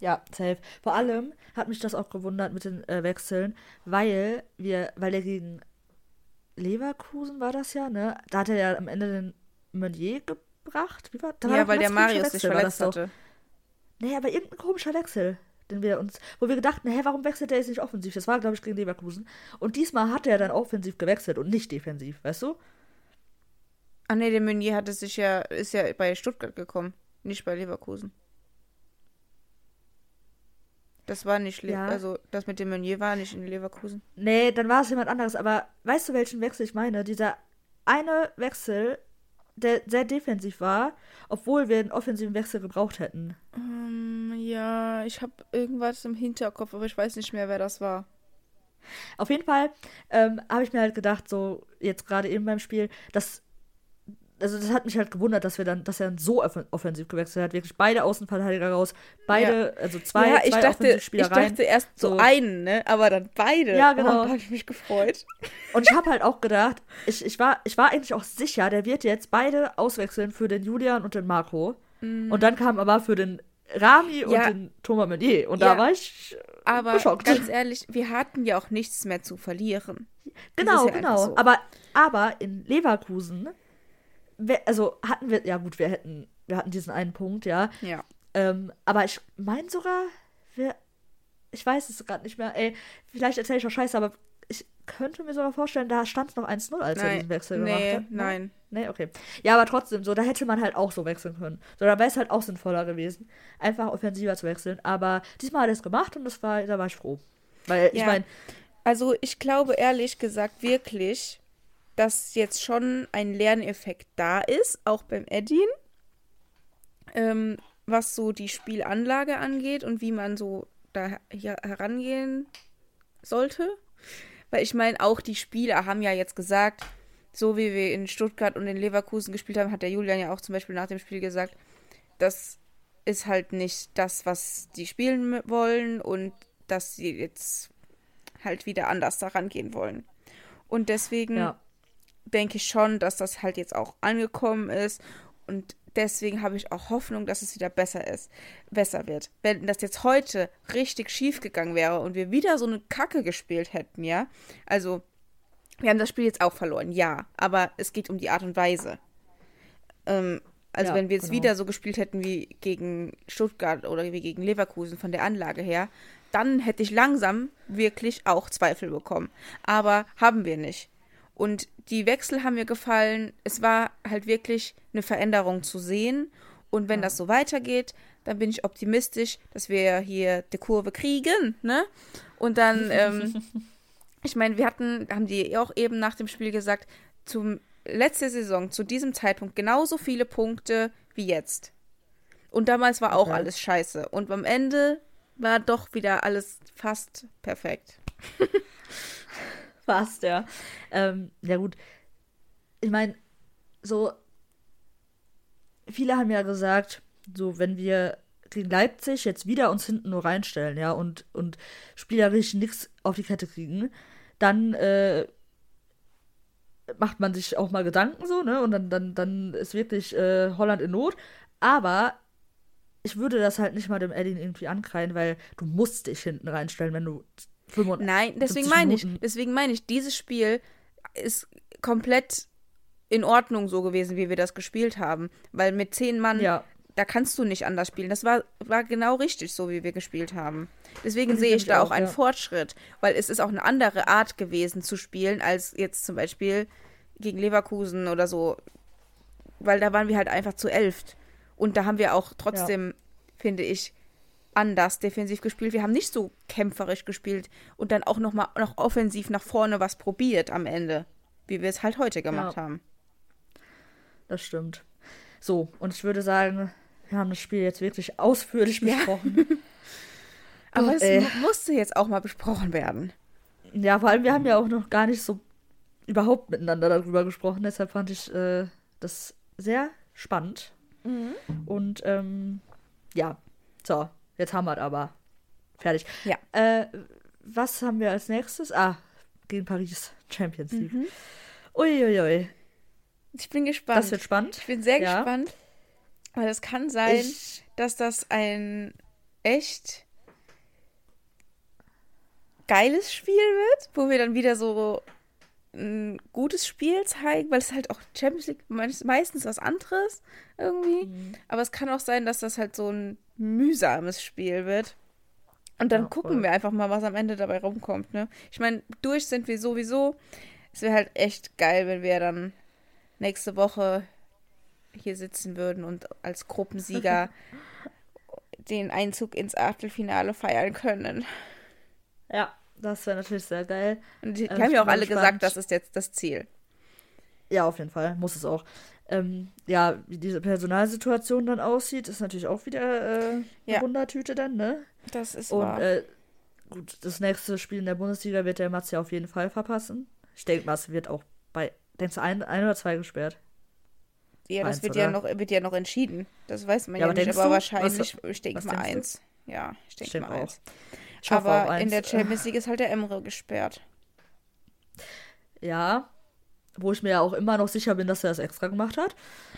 [SPEAKER 1] Ja, safe. Vor allem hat mich das auch gewundert mit den äh, Wechseln, weil wir, weil er gegen Leverkusen war das ja, ne? Da hat er ja am Ende den Meunier gebracht. Wie war da
[SPEAKER 2] ja, weil der Marius sich
[SPEAKER 1] Wechsel,
[SPEAKER 2] verletzt hatte.
[SPEAKER 1] Nee, aber irgendein komischer Wechsel, den wir uns, wo wir gedacht, hä, warum wechselt der jetzt nicht offensiv? Das war, glaube ich, gegen Leverkusen. Und diesmal hat er dann offensiv gewechselt und nicht defensiv, weißt du?
[SPEAKER 2] Ah nee, der Meunier hatte sich ja, ist ja bei Stuttgart gekommen, nicht bei Leverkusen. Das war nicht, Le
[SPEAKER 1] Ja.
[SPEAKER 2] also das mit dem Meunier war nicht in Leverkusen.
[SPEAKER 1] Nee, dann war es jemand anderes. Aber weißt du, welchen Wechsel ich meine? Dieser eine Wechsel, der sehr defensiv war, obwohl wir einen offensiven Wechsel gebraucht hätten.
[SPEAKER 2] Ähm, ja, ich habe irgendwas im Hinterkopf, aber ich weiß nicht mehr, wer das war.
[SPEAKER 1] Auf jeden Fall ähm, habe ich mir halt gedacht, so jetzt gerade eben beim Spiel, dass also das hat mich halt gewundert, dass wir dann, dass er dann so offen- offensiv gewechselt hat, wirklich beide Außenverteidiger raus, beide, also zwei,
[SPEAKER 2] ja, ich
[SPEAKER 1] zwei
[SPEAKER 2] dachte, ich
[SPEAKER 1] rein.
[SPEAKER 2] dachte erst so,
[SPEAKER 1] So.
[SPEAKER 2] einen, ne? Aber dann beide.
[SPEAKER 1] Ja, genau.
[SPEAKER 2] Oh, da habe ich mich gefreut. *laughs*
[SPEAKER 1] Und ich habe halt auch gedacht, ich, ich, war, ich war eigentlich auch sicher, der wird jetzt beide auswechseln für den Julian und den Marco. Und dann kam aber für den Rami
[SPEAKER 2] Mhm. Ja.
[SPEAKER 1] und den Thomas Meunier. Und
[SPEAKER 2] Ja.
[SPEAKER 1] da war ich
[SPEAKER 2] Aber
[SPEAKER 1] geschockt.
[SPEAKER 2] ganz ehrlich, wir hatten ja auch nichts mehr zu verlieren.
[SPEAKER 1] Genau,
[SPEAKER 2] ja
[SPEAKER 1] genau.
[SPEAKER 2] so.
[SPEAKER 1] Aber, aber in Leverkusen, also hatten wir, ja gut, wir hätten, wir hatten diesen einen Punkt, ja.
[SPEAKER 2] Ja.
[SPEAKER 1] Ähm, aber ich meine sogar, wir, ich weiß es gerade nicht mehr, ey, vielleicht erzähle ich auch Scheiße, aber ich könnte mir sogar vorstellen, da stand es noch 1-0, als er
[SPEAKER 2] Nein,
[SPEAKER 1] diesen Wechsel
[SPEAKER 2] nee,
[SPEAKER 1] gemacht hat. ne?
[SPEAKER 2] nein.
[SPEAKER 1] Nee, okay. Ja, aber trotzdem, so, da hätte man halt auch so wechseln können. So, da wäre es halt auch sinnvoller gewesen, einfach offensiver zu wechseln. Aber diesmal hat er es gemacht und das war, da war ich froh. Weil, ich
[SPEAKER 2] Ja.
[SPEAKER 1] meine,
[SPEAKER 2] Also ich glaube ehrlich gesagt wirklich, dass jetzt schon ein Lerneffekt da ist, auch beim Edin, ähm, was so die Spielanlage angeht und wie man so da herangehen sollte. Weil ich meine, auch die Spieler haben ja jetzt gesagt, so wie wir in Stuttgart und in Leverkusen gespielt haben, hat der Julian ja auch zum Beispiel nach dem Spiel gesagt, das ist halt nicht das, was die spielen wollen und dass sie jetzt halt wieder anders daran gehen wollen. Und deswegen
[SPEAKER 1] ja.
[SPEAKER 2] Denke ich schon, dass das halt jetzt auch angekommen ist und deswegen habe ich auch Hoffnung, dass es wieder besser ist, besser wird. Wenn das jetzt heute richtig schief gegangen wäre und wir wieder so eine Kacke gespielt hätten, ja, also wir haben das Spiel jetzt auch verloren, ja, aber es geht um die Art und Weise. Ähm, also
[SPEAKER 1] Ja,
[SPEAKER 2] wenn wir jetzt
[SPEAKER 1] genau.
[SPEAKER 2] wieder so gespielt hätten wie gegen Stuttgart oder wie gegen Leverkusen von der Anlage her, dann hätte ich langsam wirklich auch Zweifel bekommen. Aber haben wir nicht. Und die Wechsel haben mir gefallen. Es war halt wirklich eine Veränderung zu sehen. Und wenn das so weitergeht, dann bin ich optimistisch, dass wir hier die Kurve kriegen, ne? Und dann, ähm, *laughs* ich meine, wir hatten, haben die auch eben nach dem Spiel gesagt, zum letzte Saison zu diesem Zeitpunkt genauso viele Punkte wie jetzt. Und damals war auch
[SPEAKER 1] Okay.
[SPEAKER 2] alles scheiße. Und am Ende war doch wieder alles fast perfekt. *laughs* *laughs*
[SPEAKER 1] Fast, ja. Ähm, ja, gut. Ich meine, so. Viele haben ja gesagt, so, wenn wir gegen Leipzig jetzt wieder uns hinten nur reinstellen, ja, und, und spielerisch nichts auf die Kette kriegen, dann äh, macht man sich auch mal Gedanken so, ne? Und dann, dann, dann ist wirklich äh, Holland in Not. Aber ich würde das halt nicht mal dem Eddie irgendwie ankreien, weil du musst dich hinten reinstellen, wenn du 75
[SPEAKER 2] Nein, deswegen
[SPEAKER 1] 70
[SPEAKER 2] meine ich, deswegen meine ich, dieses Spiel ist komplett in Ordnung so gewesen, wie wir das gespielt haben. Weil mit zehn Mann
[SPEAKER 1] Ja.
[SPEAKER 2] da kannst du nicht anders spielen. Das war, war genau richtig, so wie wir gespielt haben. Deswegen
[SPEAKER 1] Das
[SPEAKER 2] sehe ich da auch einen
[SPEAKER 1] ja.
[SPEAKER 2] Fortschritt, weil es ist auch eine andere Art gewesen zu spielen, als jetzt zum Beispiel gegen Leverkusen oder so. Weil da waren wir halt einfach zu elft. Und da haben wir auch trotzdem, finde ich, anders defensiv gespielt. Wir haben nicht so kämpferisch gespielt und dann auch noch mal noch offensiv nach vorne was probiert am Ende, wie wir es halt heute gemacht
[SPEAKER 1] Ja.
[SPEAKER 2] haben.
[SPEAKER 1] Das stimmt. So, und ich würde sagen, wir haben das Spiel jetzt wirklich ausführlich
[SPEAKER 2] Ja.
[SPEAKER 1] besprochen. *laughs*
[SPEAKER 2] Aber es mu- musste jetzt auch mal besprochen werden.
[SPEAKER 1] Ja, vor allem, wir haben ja auch noch gar nicht so überhaupt miteinander darüber gesprochen. Deshalb fand ich äh, das sehr spannend. Und ähm, ja, so, jetzt haben wir es aber. Fertig.
[SPEAKER 2] Ja.
[SPEAKER 1] Äh, was haben wir als nächstes? Ah, gegen Paris Champions League.
[SPEAKER 2] Mhm.
[SPEAKER 1] Uiuiui.
[SPEAKER 2] Ich bin gespannt.
[SPEAKER 1] Das wird spannend.
[SPEAKER 2] ich bin sehr
[SPEAKER 1] Ja.
[SPEAKER 2] gespannt, weil es kann sein,
[SPEAKER 1] Ich,
[SPEAKER 2] dass das ein echt geiles Spiel wird, wo wir dann wieder so ein gutes Spiel zeigen, weil es halt auch Champions League meist- meistens was anderes irgendwie.
[SPEAKER 1] Mhm.
[SPEAKER 2] Aber es kann auch sein, dass das halt so ein mühsames Spiel wird. Und dann
[SPEAKER 1] Ja,
[SPEAKER 2] gucken wir einfach mal, was am Ende dabei rumkommt, ne? Ich meine, durch sind wir sowieso. Es wäre halt echt geil, wenn wir dann nächste Woche hier sitzen würden und als Gruppensieger *laughs* den Einzug ins Achtelfinale feiern können.
[SPEAKER 1] ja, das wäre natürlich sehr geil.
[SPEAKER 2] Und die
[SPEAKER 1] Äh,
[SPEAKER 2] haben ja auch alle
[SPEAKER 1] gespannt.
[SPEAKER 2] gesagt, das ist jetzt das Ziel.
[SPEAKER 1] Ja, auf jeden Fall. Muss es auch. Ähm, ja, wie diese Personalsituation dann aussieht, ist natürlich auch wieder äh, eine
[SPEAKER 2] Ja.
[SPEAKER 1] Wundertüte dann, ne?
[SPEAKER 2] Das ist
[SPEAKER 1] Und
[SPEAKER 2] wahr.
[SPEAKER 1] äh, gut, das nächste Spiel in der Bundesliga wird der Mats ja auf jeden Fall verpassen. Ich denke mal, es wird auch bei, denkst du, ein, ein oder zwei gesperrt?
[SPEAKER 2] ja, das
[SPEAKER 1] eins,
[SPEAKER 2] wird ja, noch, wird ja noch entschieden. Das weiß man
[SPEAKER 1] Ja,
[SPEAKER 2] ja,
[SPEAKER 1] aber
[SPEAKER 2] nicht, aber wahrscheinlich,
[SPEAKER 1] Was-
[SPEAKER 2] ich denke mal
[SPEAKER 1] denkst du?
[SPEAKER 2] eins. Ja, ich denke mal
[SPEAKER 1] auch.
[SPEAKER 2] eins. Aber
[SPEAKER 1] eins.
[SPEAKER 2] in der Champions League ist halt der Emre gesperrt.
[SPEAKER 1] Ja, wo ich mir ja auch immer noch sicher bin, dass er das extra gemacht hat.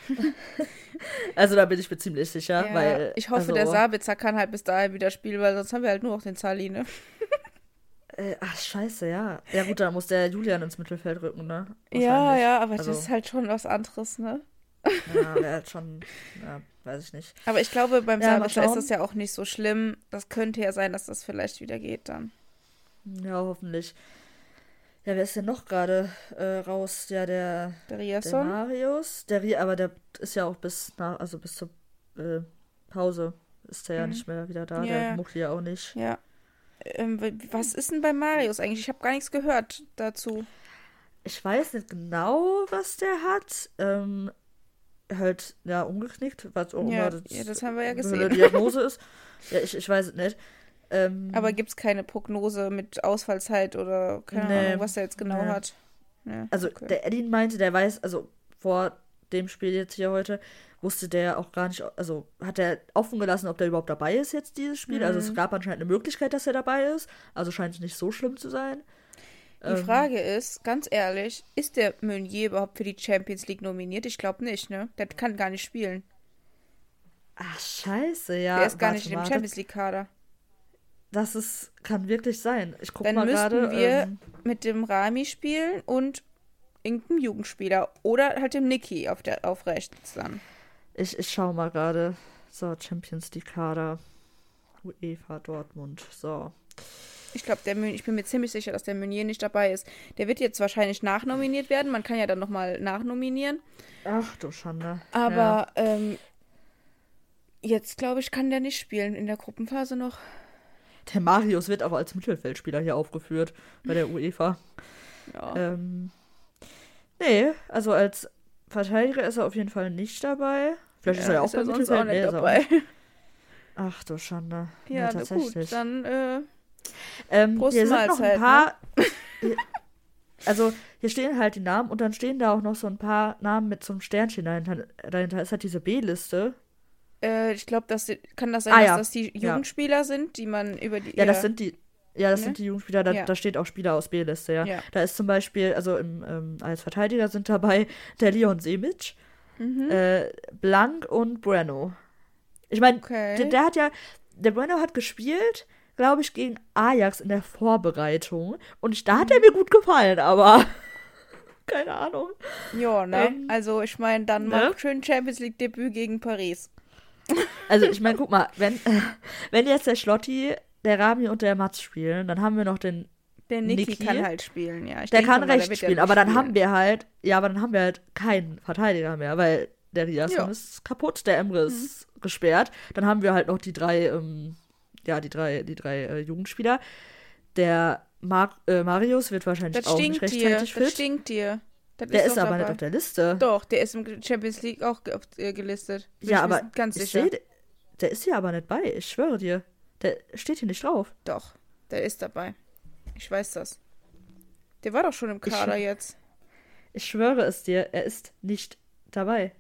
[SPEAKER 1] *laughs* also da bin ich mir ziemlich sicher,
[SPEAKER 2] Ja,
[SPEAKER 1] weil
[SPEAKER 2] ich hoffe,
[SPEAKER 1] also,
[SPEAKER 2] der Sabitzer kann halt bis dahin wieder spielen, weil sonst haben wir halt nur noch den Sali, ne? *laughs*
[SPEAKER 1] Äh, ach, scheiße, ja. Ja gut, dann muss der Julian ins Mittelfeld rücken, ne?
[SPEAKER 2] Ja, ja, aber
[SPEAKER 1] Also-
[SPEAKER 2] das ist halt schon was anderes, ne?
[SPEAKER 1] Ja, wäre halt schon, ja, weiß ich nicht.
[SPEAKER 2] Aber ich glaube, beim
[SPEAKER 1] Ja,
[SPEAKER 2] Sabitzer ist das ja auch nicht so schlimm. Das könnte ja sein, dass das vielleicht wieder geht dann.
[SPEAKER 1] Ja, hoffentlich. Ja, wer ist denn noch gerade äh, raus? Ja, der,
[SPEAKER 2] Der
[SPEAKER 1] der
[SPEAKER 2] Riasson?
[SPEAKER 1] Marius. Der aber der ist ja auch bis nach, also bis zur äh, Pause ist der ja
[SPEAKER 2] Mhm.
[SPEAKER 1] nicht mehr wieder da.
[SPEAKER 2] Ja,
[SPEAKER 1] der
[SPEAKER 2] ja.
[SPEAKER 1] Mucki ja auch nicht.
[SPEAKER 2] Ja. Ähm, was ist denn bei Marius eigentlich? Ich habe gar nichts gehört dazu.
[SPEAKER 1] Ich weiß nicht genau, was der hat. Ähm, halt, ja, umgeknickt, was auch
[SPEAKER 2] Ja,
[SPEAKER 1] immer
[SPEAKER 2] ja, das haben wir ja
[SPEAKER 1] eine
[SPEAKER 2] gesehen.
[SPEAKER 1] Diagnose *laughs* ist. Ja, ich, ich weiß es nicht. Ähm,
[SPEAKER 2] Aber gibt es keine Prognose mit Ausfallzeit oder keine
[SPEAKER 1] Nee,
[SPEAKER 2] Ahnung, was er jetzt genau
[SPEAKER 1] nee.
[SPEAKER 2] hat? Ja,
[SPEAKER 1] Also
[SPEAKER 2] okay.
[SPEAKER 1] der Edin meinte, der weiß, also vor dem Spiel jetzt hier heute, wusste der auch gar nicht, also hat er offen gelassen, ob der überhaupt dabei ist jetzt dieses Spiel. Also es
[SPEAKER 2] Mhm.
[SPEAKER 1] gab anscheinend eine Möglichkeit, dass er dabei ist. Also scheint es nicht so schlimm zu sein.
[SPEAKER 2] Die
[SPEAKER 1] Ähm,
[SPEAKER 2] Frage ist, ganz ehrlich, ist der Meunier überhaupt für die Champions League nominiert? Ich glaube nicht, ne? Der kann gar nicht spielen.
[SPEAKER 1] Ach, scheiße, ja.
[SPEAKER 2] der ist gar
[SPEAKER 1] warte
[SPEAKER 2] nicht im
[SPEAKER 1] mal,
[SPEAKER 2] Champions League-Kader.
[SPEAKER 1] Das, ist, kann wirklich sein. Ich guck
[SPEAKER 2] Dann
[SPEAKER 1] mal
[SPEAKER 2] müssten
[SPEAKER 1] gerade.
[SPEAKER 2] wir
[SPEAKER 1] Ähm,
[SPEAKER 2] mit dem Rami spielen und irgendeinem Jugendspieler oder halt dem Niki auf, der, auf rechts dann.
[SPEAKER 1] ich, ich schau mal gerade. So, Champions League Kader. UEFA Dortmund. So.
[SPEAKER 2] Ich glaube, der ich bin mir ziemlich sicher, dass der Meunier nicht dabei ist. Der wird jetzt wahrscheinlich nachnominiert werden. Man kann ja dann nochmal nachnominieren.
[SPEAKER 1] Ach du Schande. Ja.
[SPEAKER 2] Aber ähm, jetzt, glaube ich, kann der nicht spielen in der Gruppenphase noch.
[SPEAKER 1] Der Marius wird auch als Mittelfeldspieler hier aufgeführt bei der UEFA.
[SPEAKER 2] Ja.
[SPEAKER 1] Ähm, nee, also als Verteidiger ist er auf jeden Fall nicht dabei. Vielleicht ist er ja auch beim
[SPEAKER 2] sonst auch
[SPEAKER 1] Mittelfeld. Nee,
[SPEAKER 2] dabei.
[SPEAKER 1] Ach du Schande.
[SPEAKER 2] Ja, na
[SPEAKER 1] tatsächlich.
[SPEAKER 2] gut, dann äh,
[SPEAKER 1] ähm,
[SPEAKER 2] Prost
[SPEAKER 1] hier sind noch ein paar. Hier- also hier stehen halt die Namen und dann stehen da auch noch so ein paar Namen mit so einem Sternchen dahinter. Dahinter ist halt diese B-Liste.
[SPEAKER 2] Äh, ich glaube, die- kann das sein,
[SPEAKER 1] Ah,
[SPEAKER 2] dass
[SPEAKER 1] ja.
[SPEAKER 2] das die
[SPEAKER 1] Ja.
[SPEAKER 2] Jugendspieler sind, die man über die
[SPEAKER 1] Ja, das sind die. Ja, das
[SPEAKER 2] Ne?
[SPEAKER 1] sind die Jugendspieler, da,
[SPEAKER 2] Ja.
[SPEAKER 1] da steht auch Spieler aus B-Liste, ja.
[SPEAKER 2] Ja.
[SPEAKER 1] Da ist zum Beispiel, also im, ähm, als Verteidiger sind dabei *laughs* der Leon Semic,
[SPEAKER 2] Mhm.
[SPEAKER 1] äh, Blank und Bueno. Ich meine,
[SPEAKER 2] Okay.
[SPEAKER 1] der, der hat ja, der Bueno hat gespielt, glaube ich, gegen Ajax in der Vorbereitung. Und da hat er mir gut gefallen, aber *laughs* keine Ahnung.
[SPEAKER 2] Ja, ne?
[SPEAKER 1] Ähm,
[SPEAKER 2] also ich meine, dann
[SPEAKER 1] ne?
[SPEAKER 2] mal schön Champions League Debüt gegen Paris.
[SPEAKER 1] Also ich meine, guck mal, wenn, *laughs* wenn jetzt der Schlotti, der Rami und der Mats spielen, dann haben wir noch den
[SPEAKER 2] Der Niki,
[SPEAKER 1] Niki?
[SPEAKER 2] kann halt spielen, ja. Ich
[SPEAKER 1] Der kann
[SPEAKER 2] mal, ja
[SPEAKER 1] spielen, aber dann
[SPEAKER 2] spielen.
[SPEAKER 1] haben wir halt, ja, aber dann haben wir halt keinen Verteidiger mehr, weil der.
[SPEAKER 2] Mhm.
[SPEAKER 1] ist kaputt, der Emre ist gesperrt. Dann haben wir halt noch die drei, ähm, ja, die drei, die drei äh, Jugendspieler. Der Mar äh, Marius wird wahrscheinlich
[SPEAKER 2] Das
[SPEAKER 1] auch nicht
[SPEAKER 2] stinkt dir.
[SPEAKER 1] rechtzeitig
[SPEAKER 2] Das
[SPEAKER 1] fit.
[SPEAKER 2] stinkt dir. Das
[SPEAKER 1] Der ist
[SPEAKER 2] doch
[SPEAKER 1] aber nicht
[SPEAKER 2] dabei.
[SPEAKER 1] auf der Liste.
[SPEAKER 2] Doch, der ist im Champions League auch äh, gelistet. Bin
[SPEAKER 1] ja,
[SPEAKER 2] ich
[SPEAKER 1] aber
[SPEAKER 2] ganz
[SPEAKER 1] ich
[SPEAKER 2] sicher.
[SPEAKER 1] seh, der ist hier aber nicht bei, ich schwöre dir. Der steht hier nicht drauf.
[SPEAKER 2] Doch, der ist dabei. Ich weiß das. Der war doch schon im Kader jetzt.
[SPEAKER 1] Ich schwöre es dir, er ist nicht dabei.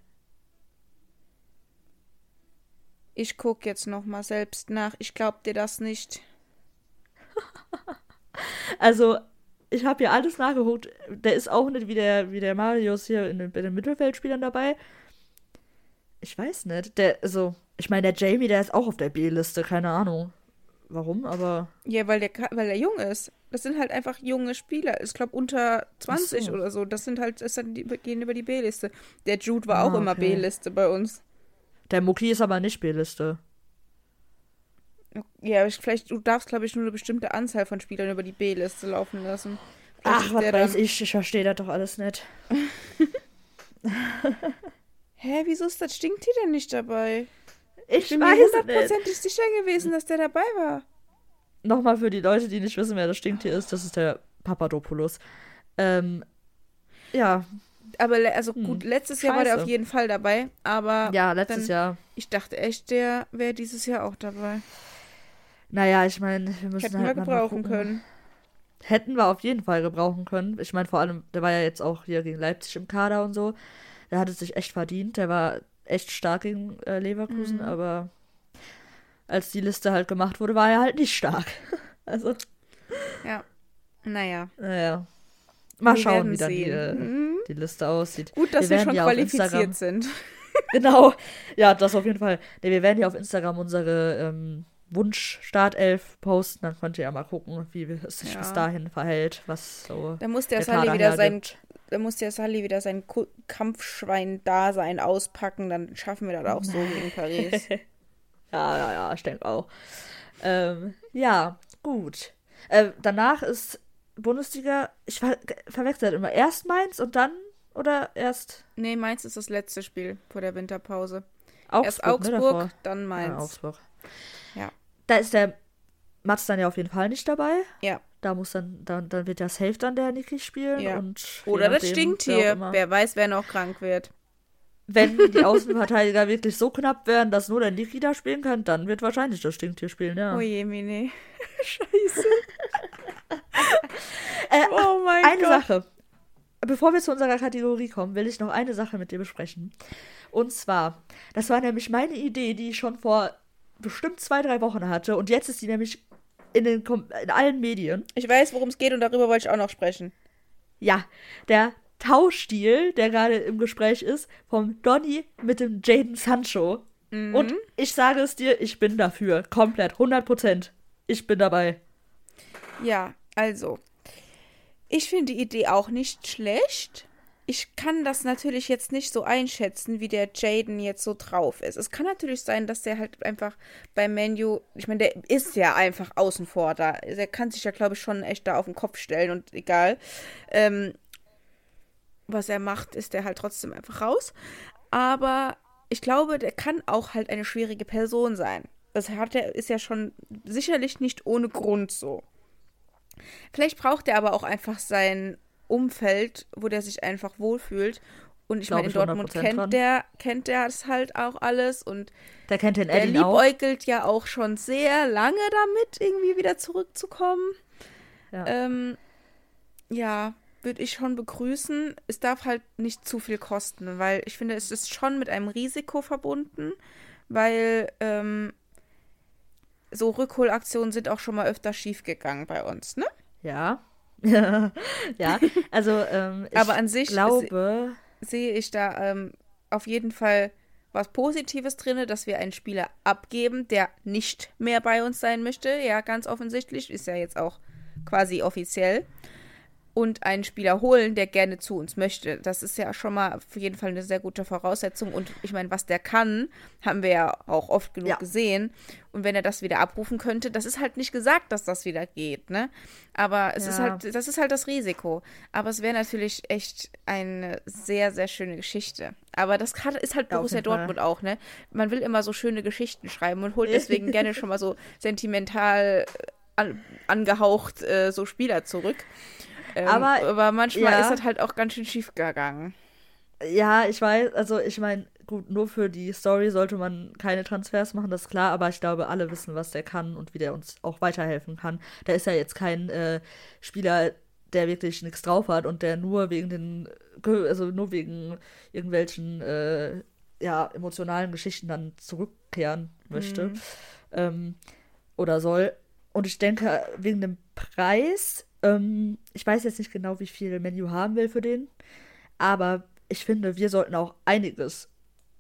[SPEAKER 2] Ich guck jetzt noch mal selbst nach. Ich glaub dir das nicht. *laughs*
[SPEAKER 1] Also, ich habe hier alles nachgeguckt. Der ist auch nicht wie der, wie der Marius hier in den, bei den Mittelfeldspielern dabei. Ich weiß nicht. Der, also, ich meine, der Jamie, der ist auch auf der B-Liste, keine Ahnung. Warum, aber.
[SPEAKER 2] Ja, weil der, weil der jung ist. Das sind halt einfach junge Spieler. Ich glaube unter 20
[SPEAKER 1] Ach so.
[SPEAKER 2] oder so. Das sind halt, das sind die, gehen über die B-Liste. Der Jude war
[SPEAKER 1] Ah,
[SPEAKER 2] auch immer
[SPEAKER 1] okay.
[SPEAKER 2] B-Liste bei uns.
[SPEAKER 1] Der Muki ist aber nicht B-Liste.
[SPEAKER 2] Ja, ich, vielleicht, du darfst, glaube ich, nur eine bestimmte Anzahl von Spielern über die B-Liste laufen lassen. Vielleicht
[SPEAKER 1] Ach, was weiß
[SPEAKER 2] dann-
[SPEAKER 1] ich, ich verstehe das doch alles nicht. *laughs*
[SPEAKER 2] Hä, wieso ist das Stinkt hier denn nicht dabei?
[SPEAKER 1] Ich,
[SPEAKER 2] Ich bin mir
[SPEAKER 1] weiß nicht.
[SPEAKER 2] hundertprozentig sicher gewesen, dass der dabei war.
[SPEAKER 1] Nochmal für die Leute, die nicht wissen, wer das Stinkt hier ist, das ist der Papadopoulos. Ähm, ja,
[SPEAKER 2] Aber also
[SPEAKER 1] Hm,
[SPEAKER 2] gut, letztes Jahr war der
[SPEAKER 1] scheiße.
[SPEAKER 2] auf jeden Fall dabei, aber
[SPEAKER 1] ja, letztes
[SPEAKER 2] dann-
[SPEAKER 1] Jahr.
[SPEAKER 2] ich dachte echt, der wäre dieses Jahr auch dabei.
[SPEAKER 1] Naja, ich meine, wir müssen
[SPEAKER 2] Hätten
[SPEAKER 1] halt
[SPEAKER 2] wir gebrauchen können.
[SPEAKER 1] Hätten wir auf jeden Fall gebrauchen können. Ich meine, vor allem, der war ja jetzt auch hier gegen Leipzig im Kader und so. Der hat es sich echt verdient. Der war echt stark gegen äh, Leverkusen,
[SPEAKER 2] Mhm.
[SPEAKER 1] aber als die Liste halt gemacht wurde, war er halt nicht stark. *laughs* Also,
[SPEAKER 2] Ja. Naja.
[SPEAKER 1] naja. Mal
[SPEAKER 2] wir
[SPEAKER 1] schauen, wie dann die, äh,
[SPEAKER 2] Mhm.
[SPEAKER 1] die Liste aussieht.
[SPEAKER 2] Gut, dass wir,
[SPEAKER 1] werden
[SPEAKER 2] schon
[SPEAKER 1] ja
[SPEAKER 2] qualifiziert sind. *laughs*
[SPEAKER 1] Genau. Ja, das auf jeden Fall. Nee, wir werden ja auf Instagram unsere ähm, Wunsch-Startelf posten. Dann könnt ihr ja mal gucken, wie es sich
[SPEAKER 2] Ja.
[SPEAKER 1] bis dahin verhält, was so
[SPEAKER 2] Da muss der,
[SPEAKER 1] der
[SPEAKER 2] Sully wieder sein,
[SPEAKER 1] hergibt.
[SPEAKER 2] da muss der Sully wieder sein Kampfschwein-Dasein auspacken, dann schaffen wir das auch so gegen Paris. *laughs*
[SPEAKER 1] Ja, ja, ja, ich denke auch. Ähm, ja, gut. Äh, danach ist Bundesliga, ich ver verwechsel das immer. Erst Mainz und dann, oder erst
[SPEAKER 2] nee, Mainz ist das letzte Spiel vor der Winterpause.
[SPEAKER 1] Augsburg,
[SPEAKER 2] Erst
[SPEAKER 1] ne,
[SPEAKER 2] Augsburg,
[SPEAKER 1] davor.
[SPEAKER 2] dann Mainz.
[SPEAKER 1] Ja, Augsburg.
[SPEAKER 2] Ja.
[SPEAKER 1] Da ist der Mats dann ja auf jeden Fall nicht dabei.
[SPEAKER 2] Ja.
[SPEAKER 1] Da muss dann, dann, dann wird ja safe dann der Niki spielen.
[SPEAKER 2] Ja.
[SPEAKER 1] Und
[SPEAKER 2] Oder das
[SPEAKER 1] nachdem,
[SPEAKER 2] stinkt
[SPEAKER 1] wer auch
[SPEAKER 2] hier.
[SPEAKER 1] immer.
[SPEAKER 2] Wer weiß, wer noch krank wird.
[SPEAKER 1] Wenn die *laughs* Außenverteidiger wirklich so knapp wären, dass nur der Niki da spielen kann, dann wird wahrscheinlich das Stinktier spielen, ja.
[SPEAKER 2] Oh je, Mine. *laughs* Scheiße.
[SPEAKER 1] Äh,
[SPEAKER 2] Oh mein
[SPEAKER 1] eine
[SPEAKER 2] Gott.
[SPEAKER 1] Sache. Bevor wir zu unserer Kategorie kommen, will ich noch eine Sache mit dir besprechen. Und zwar, das war nämlich meine Idee, die ich schon vor bestimmt zwei, drei Wochen hatte. Und jetzt ist die nämlich in, den, in allen Medien.
[SPEAKER 2] Ich weiß, worum es geht und darüber wollte ich auch noch sprechen.
[SPEAKER 1] Ja, der Tauschstil, der gerade im Gespräch ist, vom Donny mit dem Jaden Sancho.
[SPEAKER 2] Mhm.
[SPEAKER 1] Und ich sage es dir, ich bin dafür. Komplett, 100 Prozent. Ich bin dabei.
[SPEAKER 2] Ja, also. Ich finde die Idee auch nicht schlecht. Ich kann das natürlich jetzt nicht so einschätzen, wie der Jaden jetzt so drauf ist. Es kann natürlich sein, dass der halt einfach beim Menu, ich meine, der ist ja einfach außen vor da. Der kann sich ja, glaube ich, schon echt da auf den Kopf stellen und egal. Ähm, was er macht, ist der halt trotzdem einfach raus. Aber ich glaube, der kann auch halt eine schwierige Person sein. Das hat er, ist ja schon sicherlich nicht ohne Grund so. Vielleicht braucht er aber auch einfach sein Umfeld, wo der sich einfach wohlfühlt. Und ich meine, in Dortmund
[SPEAKER 1] 100%
[SPEAKER 2] kennt
[SPEAKER 1] dran.
[SPEAKER 2] der, kennt der das halt auch alles und
[SPEAKER 1] Der kennt den
[SPEAKER 2] der
[SPEAKER 1] Eddie auch.
[SPEAKER 2] liebäugelt ja auch schon sehr lange damit, irgendwie wieder zurückzukommen.
[SPEAKER 1] Ja.
[SPEAKER 2] Ähm, ja, würde ich schon begrüßen. Es darf halt nicht zu viel kosten, weil ich finde, es ist schon mit einem Risiko verbunden, weil ähm, so Rückholaktionen sind auch schon mal öfter schiefgegangen bei uns, ne?
[SPEAKER 1] Ja. *laughs* ja, also ähm, ich
[SPEAKER 2] Aber an sich
[SPEAKER 1] glaube,
[SPEAKER 2] sehe ich da ähm, auf jeden Fall was Positives drin, dass wir einen Spieler abgeben, der nicht mehr bei uns sein möchte. Ja, ganz offensichtlich, ist ja jetzt auch quasi offiziell. Und einen Spieler holen, der gerne zu uns möchte. Das ist ja schon mal auf jeden Fall eine sehr gute Voraussetzung. Und ich meine, was der kann, haben wir ja auch oft genug
[SPEAKER 1] Ja.
[SPEAKER 2] gesehen. Und wenn er das wieder abrufen könnte, das ist halt nicht gesagt, dass das wieder geht, ne? Aber es ist
[SPEAKER 1] Ja.
[SPEAKER 2] halt, das ist halt das Risiko. Aber es wäre natürlich echt eine sehr, sehr schöne Geschichte. Aber das kann, ist halt
[SPEAKER 1] Ja,
[SPEAKER 2] Borussia. Dortmund auch, ne? Man will immer so schöne Geschichten schreiben und holt *laughs* deswegen gerne schon mal so sentimental an, angehaucht äh, so Spieler zurück. Ähm,
[SPEAKER 1] Aber-
[SPEAKER 2] aber manchmal
[SPEAKER 1] ja.
[SPEAKER 2] ist das halt auch ganz schön schief gegangen.
[SPEAKER 1] Ja, ich weiß, also ich meine, gut, nur für die Story sollte man keine Transfers machen, das ist klar, aber ich glaube, alle wissen, was der kann und wie der uns auch weiterhelfen kann. Der ist ja jetzt kein äh, Spieler, der wirklich nichts drauf hat und der nur wegen den, also nur wegen irgendwelchen, äh, ja, emotionalen Geschichten dann zurückkehren möchte ähm, oder soll. Und ich denke, wegen dem Preis, ähm, ich weiß jetzt nicht genau, wie viel Menu haben will für den, aber ich finde, wir sollten auch einiges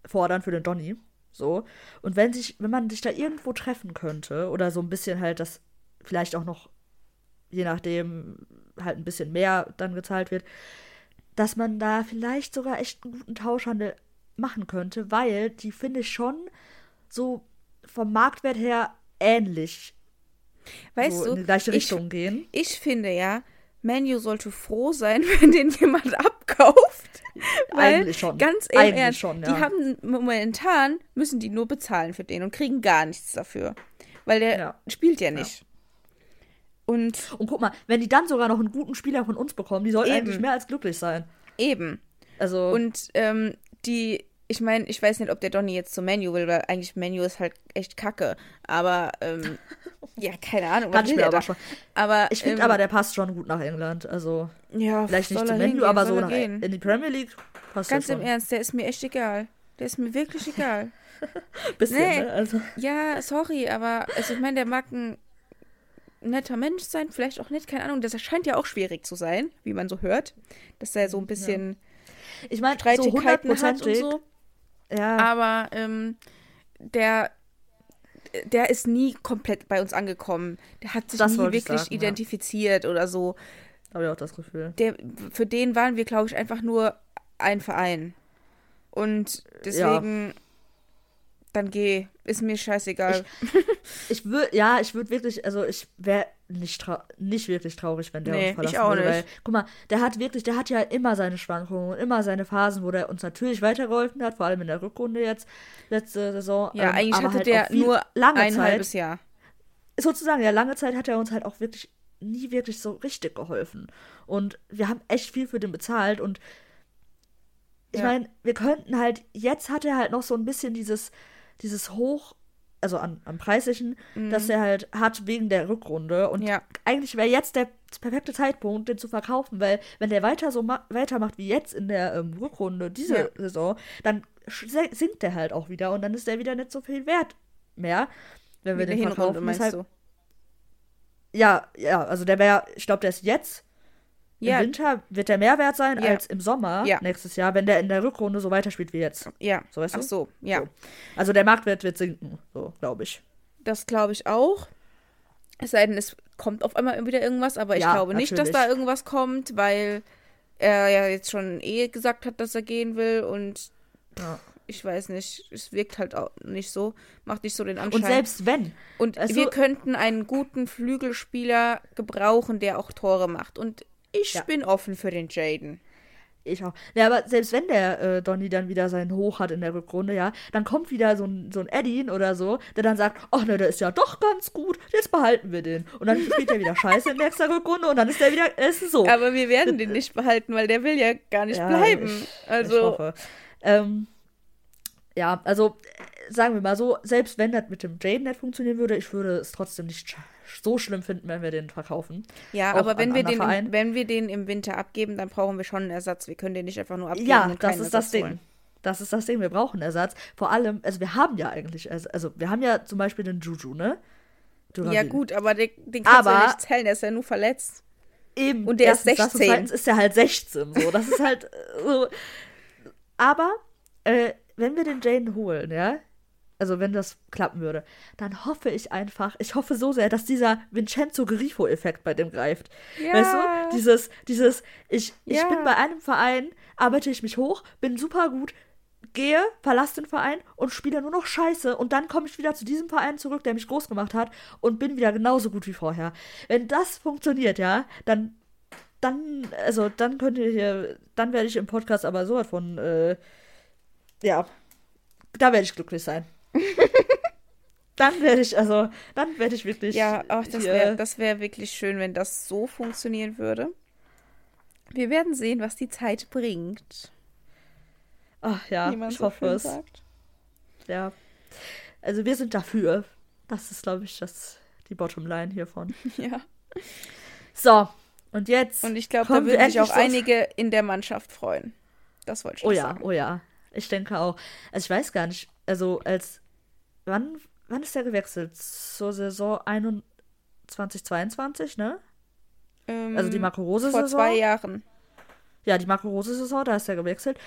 [SPEAKER 1] fordern für den Donny. So. Und wenn sich, wenn man sich da irgendwo treffen könnte, oder so ein bisschen halt das vielleicht auch noch, je nachdem, halt ein bisschen mehr dann gezahlt wird, dass man da vielleicht sogar echt einen guten Tauschhandel machen könnte, weil die finde ich schon so vom Marktwert her ähnlich
[SPEAKER 2] Weißt
[SPEAKER 1] so
[SPEAKER 2] du,
[SPEAKER 1] in die gleiche
[SPEAKER 2] ich,
[SPEAKER 1] Richtung gehen.
[SPEAKER 2] ich finde ja, Menu sollte froh sein, *laughs* wenn den jemand abkauft. Weil,
[SPEAKER 1] Eigentlich schon.
[SPEAKER 2] ganz im
[SPEAKER 1] Eigentlich
[SPEAKER 2] Ernst,
[SPEAKER 1] schon,
[SPEAKER 2] die
[SPEAKER 1] ja.
[SPEAKER 2] haben momentan, müssen die nur bezahlen für den und kriegen gar nichts dafür. Weil der
[SPEAKER 1] Ja.
[SPEAKER 2] spielt ja nicht. Und
[SPEAKER 1] Und guck mal, wenn die dann sogar noch einen guten Spieler von uns bekommen, die sollten
[SPEAKER 2] Eben.
[SPEAKER 1] eigentlich mehr als glücklich sein.
[SPEAKER 2] eben.
[SPEAKER 1] Also,
[SPEAKER 2] Und ähm, die, ich meine, ich weiß nicht, ob der Donny jetzt zum Menu will, weil eigentlich Menu ist halt echt kacke. Aber, ähm, *laughs* ja, keine Ahnung, was
[SPEAKER 1] ich
[SPEAKER 2] will
[SPEAKER 1] mir
[SPEAKER 2] der
[SPEAKER 1] aber schon.
[SPEAKER 2] Aber,
[SPEAKER 1] Ich finde
[SPEAKER 2] ähm,
[SPEAKER 1] aber, der passt schon gut nach England. Also,
[SPEAKER 2] ja,
[SPEAKER 1] vielleicht nicht
[SPEAKER 2] er
[SPEAKER 1] Menu, aber so nach,
[SPEAKER 2] gehen.
[SPEAKER 1] in die Premier League passt
[SPEAKER 2] Ganz im. Ernst, der ist mir echt egal. Der ist mir wirklich egal. *laughs*
[SPEAKER 1] Bisschen,
[SPEAKER 2] Nee.
[SPEAKER 1] ne? Also,
[SPEAKER 2] Ja, sorry, aber also ich meine, der mag ein netter Mensch sein, vielleicht auch nicht, keine Ahnung. Das scheint ja auch schwierig zu sein, wie man so hört. Dass er so ein bisschen
[SPEAKER 1] ich meine, so
[SPEAKER 2] Streitigkeiten hat und
[SPEAKER 1] hundertprozentig.
[SPEAKER 2] so.
[SPEAKER 1] Ja,
[SPEAKER 2] Aber ähm, der, der ist nie komplett bei uns angekommen. Der hat sich
[SPEAKER 1] Das
[SPEAKER 2] nie
[SPEAKER 1] ich
[SPEAKER 2] wirklich
[SPEAKER 1] sagen, ja.
[SPEAKER 2] identifiziert oder so.
[SPEAKER 1] habe ich auch das Gefühl.
[SPEAKER 2] Der, für den waren wir, glaube ich, einfach nur ein Verein. Und deswegen, dann geh. Ist mir scheißegal.
[SPEAKER 1] Ich *laughs* würde, ja, ich würde wirklich, also ich wäre nicht, nicht wirklich traurig, wenn der
[SPEAKER 2] Nee,
[SPEAKER 1] uns verlassen
[SPEAKER 2] ich auch
[SPEAKER 1] würde.
[SPEAKER 2] nicht.
[SPEAKER 1] Weil, guck mal, der hat wirklich, der hat ja immer seine Schwankungen und immer seine Phasen, wo der uns natürlich weitergeholfen hat, vor allem in der Rückrunde jetzt, letzte Saison.
[SPEAKER 2] Ja,
[SPEAKER 1] ähm,
[SPEAKER 2] eigentlich hatte
[SPEAKER 1] halt
[SPEAKER 2] der nur
[SPEAKER 1] lange
[SPEAKER 2] ein
[SPEAKER 1] Zeit,
[SPEAKER 2] halbes Jahr.
[SPEAKER 1] sozusagen, ja, lange Zeit hat er uns halt auch wirklich nie wirklich so richtig geholfen. Und wir haben echt viel für den bezahlt und ich
[SPEAKER 2] Ja.
[SPEAKER 1] meine, wir könnten halt, jetzt hat er halt noch so ein bisschen dieses, dieses Hoch, also an, am Preislichen, dass er halt hat wegen der Rückrunde. Und
[SPEAKER 2] Mhm. Ja.
[SPEAKER 1] eigentlich wäre jetzt der perfekte Zeitpunkt, den zu verkaufen, weil wenn der weiter so ma weitermacht wie jetzt in der ähm, Rückrunde, diese
[SPEAKER 2] Ja.
[SPEAKER 1] Saison, dann sinkt der halt auch wieder und dann ist der wieder nicht so viel wert mehr, wenn wir
[SPEAKER 2] Wie
[SPEAKER 1] den
[SPEAKER 2] Hinrunde,
[SPEAKER 1] verkaufen.
[SPEAKER 2] meinst
[SPEAKER 1] Deshalb,
[SPEAKER 2] du?
[SPEAKER 1] ja, ja, also der wäre, ich glaube, der ist jetzt
[SPEAKER 2] Ja,
[SPEAKER 1] im Winter wird der mehr wert sein
[SPEAKER 2] Ja.
[SPEAKER 1] als im Sommer
[SPEAKER 2] Ja.
[SPEAKER 1] nächstes Jahr, wenn der in der Rückrunde so weiterspielt wie jetzt.
[SPEAKER 2] ja.
[SPEAKER 1] So, weißt du?
[SPEAKER 2] Ach so, ja.
[SPEAKER 1] So. Also der Marktwert wird sinken, so glaube ich.
[SPEAKER 2] Das glaube ich auch. Es sei denn, es kommt auf einmal wieder irgendwas, aber ich glaube nicht, dass
[SPEAKER 1] natürlich.
[SPEAKER 2] da irgendwas kommt, weil er ja jetzt schon eh gesagt hat, dass er gehen will und
[SPEAKER 1] Ja.
[SPEAKER 2] ich weiß nicht, es wirkt halt auch nicht so, macht nicht so den Anschein.
[SPEAKER 1] Und selbst wenn,
[SPEAKER 2] und
[SPEAKER 1] also-
[SPEAKER 2] wir könnten einen guten Flügelspieler gebrauchen, der auch Tore macht. Und ich
[SPEAKER 1] Ja.
[SPEAKER 2] bin offen für den Jaden.
[SPEAKER 1] ich auch. Ja, aber selbst wenn der äh, Donny dann wieder seinen Hoch hat in der Rückrunde, ja, dann kommt wieder so ein, so ein Eddin oder so, der dann sagt, ach ne, der ist ja doch ganz gut, jetzt behalten wir den. Und dann spielt er wieder scheiße in der nächsten Rückrunde und dann ist der wieder, es ist so.
[SPEAKER 2] Aber wir werden den nicht behalten, weil der will ja gar nicht
[SPEAKER 1] Ja,
[SPEAKER 2] bleiben.
[SPEAKER 1] ich-
[SPEAKER 2] also,
[SPEAKER 1] Ich hoffe. Ähm, ja, also äh, sagen wir mal so, selbst wenn das mit dem Jaden nicht funktionieren würde, ich würde es trotzdem nicht sch so schlimm finden, wenn wir den verkaufen.
[SPEAKER 2] Ja,
[SPEAKER 1] Auch
[SPEAKER 2] aber wenn wir, den im, wenn wir den im Winter abgeben, dann brauchen wir schon einen Ersatz. Wir können den nicht einfach nur abgeben.
[SPEAKER 1] Ja,
[SPEAKER 2] und
[SPEAKER 1] das ist das
[SPEAKER 2] Ersatz
[SPEAKER 1] Ding.
[SPEAKER 2] holen.
[SPEAKER 1] Das ist das Ding, wir brauchen Ersatz. Vor allem, also wir haben ja eigentlich, also, also wir haben ja zum Beispiel den Juju, ne?
[SPEAKER 2] Ja,
[SPEAKER 1] Duravin.
[SPEAKER 2] gut, aber den, den kannst du
[SPEAKER 1] Aber-
[SPEAKER 2] ja nicht zählen, der ist ja nur verletzt.
[SPEAKER 1] Eben.
[SPEAKER 2] Und der ist
[SPEAKER 1] erstens Das,
[SPEAKER 2] 16.
[SPEAKER 1] und zweitens ist der halt 16. So, das ist halt äh, so. Aber, äh, wenn wir den Jaden holen, ja, also wenn das klappen würde, dann hoffe ich einfach, ich hoffe so sehr, dass dieser Vincenzo Grifo-Effekt bei dem greift. Ja. Weißt du? Dieses, dieses, ich, ich ja. bin bei einem Verein, arbeite ich mich hoch, bin super gut, gehe, verlasse den Verein und spiele nur noch Scheiße und dann komme ich wieder zu diesem Verein zurück, der mich groß gemacht hat und bin wieder genauso gut wie vorher. Wenn das funktioniert, ja, dann dann also dann könnt ihr hier dann werde ich im Podcast aber so von äh, ja, da werde ich glücklich sein. *laughs* dann werde ich, also, dann werde ich wirklich.
[SPEAKER 2] Ja, ach, das wäre wär wirklich schön, wenn das so funktionieren würde. Wir werden sehen, was die Zeit bringt.
[SPEAKER 1] Ach ja, ich so hoffe es. Sagt. Ja. Also wir sind dafür. Das ist, glaube ich, das, die Bottomline hiervon. *laughs*
[SPEAKER 2] Ja.
[SPEAKER 1] So, und jetzt.
[SPEAKER 2] Und ich glaube, da würden sich auch einige in der Mannschaft freuen. Das wollte ich
[SPEAKER 1] oh ja,
[SPEAKER 2] sagen.
[SPEAKER 1] Oh ja, ich denke auch. Also ich weiß gar nicht, also als wann, wann ist der gewechselt? Zur Saison 21, 22, ne?
[SPEAKER 2] Ähm, also die Marco Rose Saison. Vor zwei Jahren.
[SPEAKER 1] Ja, die Marco Rose Saison, da ist er gewechselt.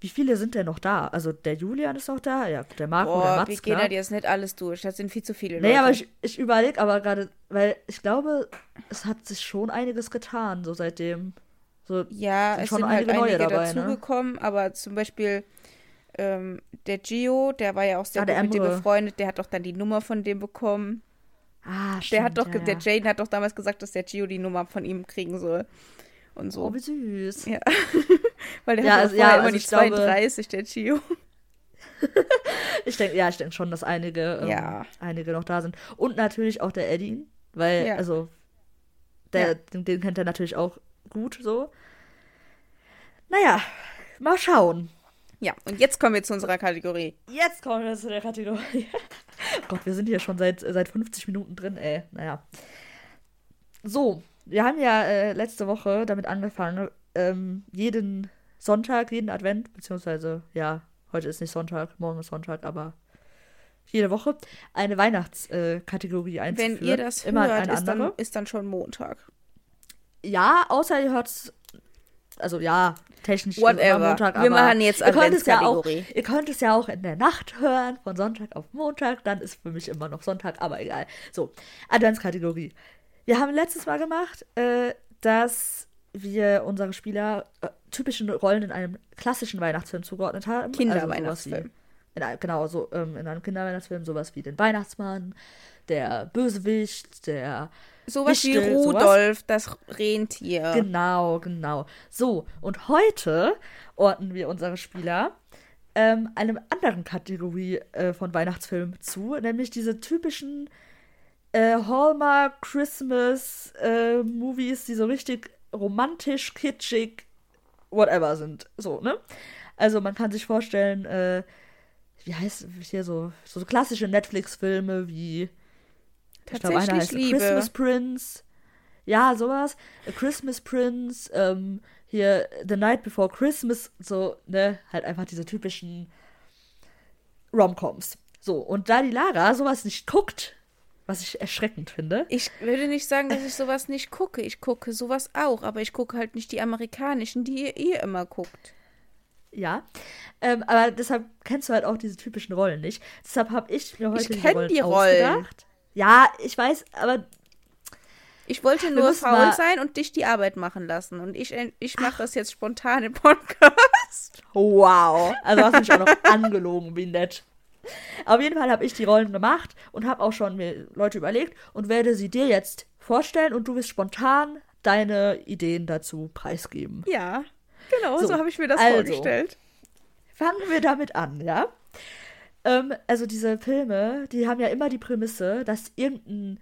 [SPEAKER 1] Wie viele sind denn noch da? Also der Julian ist noch da, ja, der Marco, Boah, der Mats,
[SPEAKER 2] wir gehen ja jetzt nicht alles durch, das sind viel zu viele
[SPEAKER 1] Leute. Nee, aber ich, ich überlege aber gerade, weil ich glaube, es hat sich schon einiges getan, so seitdem. So,
[SPEAKER 2] ja, sind es sind halt einige dabei, ne? dazugekommen, ne? aber zum Beispiel ähm, der Gio, der war ja auch sehr ah, gut mit dem befreundet, der hat doch dann die Nummer von dem bekommen.
[SPEAKER 1] Ah, stimmt,
[SPEAKER 2] der hat doch,
[SPEAKER 1] ja,
[SPEAKER 2] der Jane hat doch damals gesagt, dass der Gio die Nummer von ihm kriegen soll. Und so.
[SPEAKER 1] Oh, wie süß.
[SPEAKER 2] Ja. *laughs* Weil der ja, hat also, ja, immer also die 32, glaube, der Gio. *laughs*
[SPEAKER 1] ich denke, ja, ich denke schon, dass einige, ähm,
[SPEAKER 2] ja.
[SPEAKER 1] einige noch da sind. Und natürlich auch der Eddie, weil, ja. also, der, ja. den, den, kennt er natürlich auch gut so. Naja, mal schauen.
[SPEAKER 2] Ja, und jetzt kommen wir zu unserer Kategorie.
[SPEAKER 1] Jetzt kommen wir zu der Kategorie. oh *laughs* Gott, wir sind hier schon seit, seit 50 Minuten drin, ey. Naja. So, wir haben ja äh, letzte Woche damit angefangen, ähm, jeden Sonntag, jeden Advent, beziehungsweise, ja, heute ist nicht Sonntag, morgen ist Sonntag, aber jede Woche eine Weihnachtskategorie äh, einzuführen.
[SPEAKER 2] Wenn ihr das Immer hört, ist dann, ist dann schon Montag.
[SPEAKER 1] Ja, außer ihr hört es also ja, technisch
[SPEAKER 2] Whatever. Montag, Wir machen jetzt
[SPEAKER 1] Adventskategorie. Ja ihr könnt es ja auch in der Nacht hören, von Sonntag auf Montag, dann ist für mich immer noch Sonntag, aber egal. So, Adventskategorie. Wir haben letztes Mal gemacht, äh, dass wir unsere Spieler äh, typischen Rollen in einem klassischen Weihnachtsfilm zugeordnet haben.
[SPEAKER 2] Also Kinderweihnachtsfilm.
[SPEAKER 1] Also genau, so ähm, in einem Kinderweihnachtsfilm sowas wie den Weihnachtsmann, der Bösewicht, der
[SPEAKER 2] Sowas wie Rudolf, sowas. das Rentier.
[SPEAKER 1] Genau, genau. So, und heute ordnen wir unsere Spieler ähm, einem anderen Kategorie äh, von Weihnachtsfilmen zu, nämlich diese typischen äh, Hallmark Christmas äh, Movies, die so richtig romantisch, kitschig, whatever sind. So, ne? Also man kann sich vorstellen, äh, wie heißt hier so, so klassische Netflix-Filme wie
[SPEAKER 2] Tatsächlich ich glaub, einer heißt Liebe.
[SPEAKER 1] Christmas Prince. Ja, sowas. A Christmas Prince, ähm, hier The Night Before Christmas, so, ne, halt einfach diese typischen Romcoms. So, und da die Lara sowas nicht guckt, was ich erschreckend finde.
[SPEAKER 2] Ich würde nicht sagen, dass ich sowas nicht gucke. Ich gucke sowas auch, aber ich gucke halt nicht die amerikanischen, die ihr, ihr immer guckt.
[SPEAKER 1] Ja, ähm, aber deshalb kennst du halt auch diese typischen Rollen nicht. Deshalb habe ich mir heute
[SPEAKER 2] ich die Rollen, die Rollen. ausgedacht.
[SPEAKER 1] Ja, ich weiß, aber.
[SPEAKER 2] Ich wollte nur faul sein und dich die Arbeit machen lassen. Und ich, ich mache das jetzt spontan im Podcast. *laughs*
[SPEAKER 1] Wow. Also hast du mich auch noch *laughs* angelogen, wie nett. Auf jeden Fall habe ich die Rollen gemacht und habe auch schon mir Leute überlegt und werde sie dir jetzt vorstellen und du wirst spontan deine Ideen dazu preisgeben.
[SPEAKER 2] Ja, genau, so, so habe ich mir das also, vorgestellt.
[SPEAKER 1] Fangen wir damit an, ja? Ähm, also diese Filme, die haben ja immer die Prämisse, dass irgendein,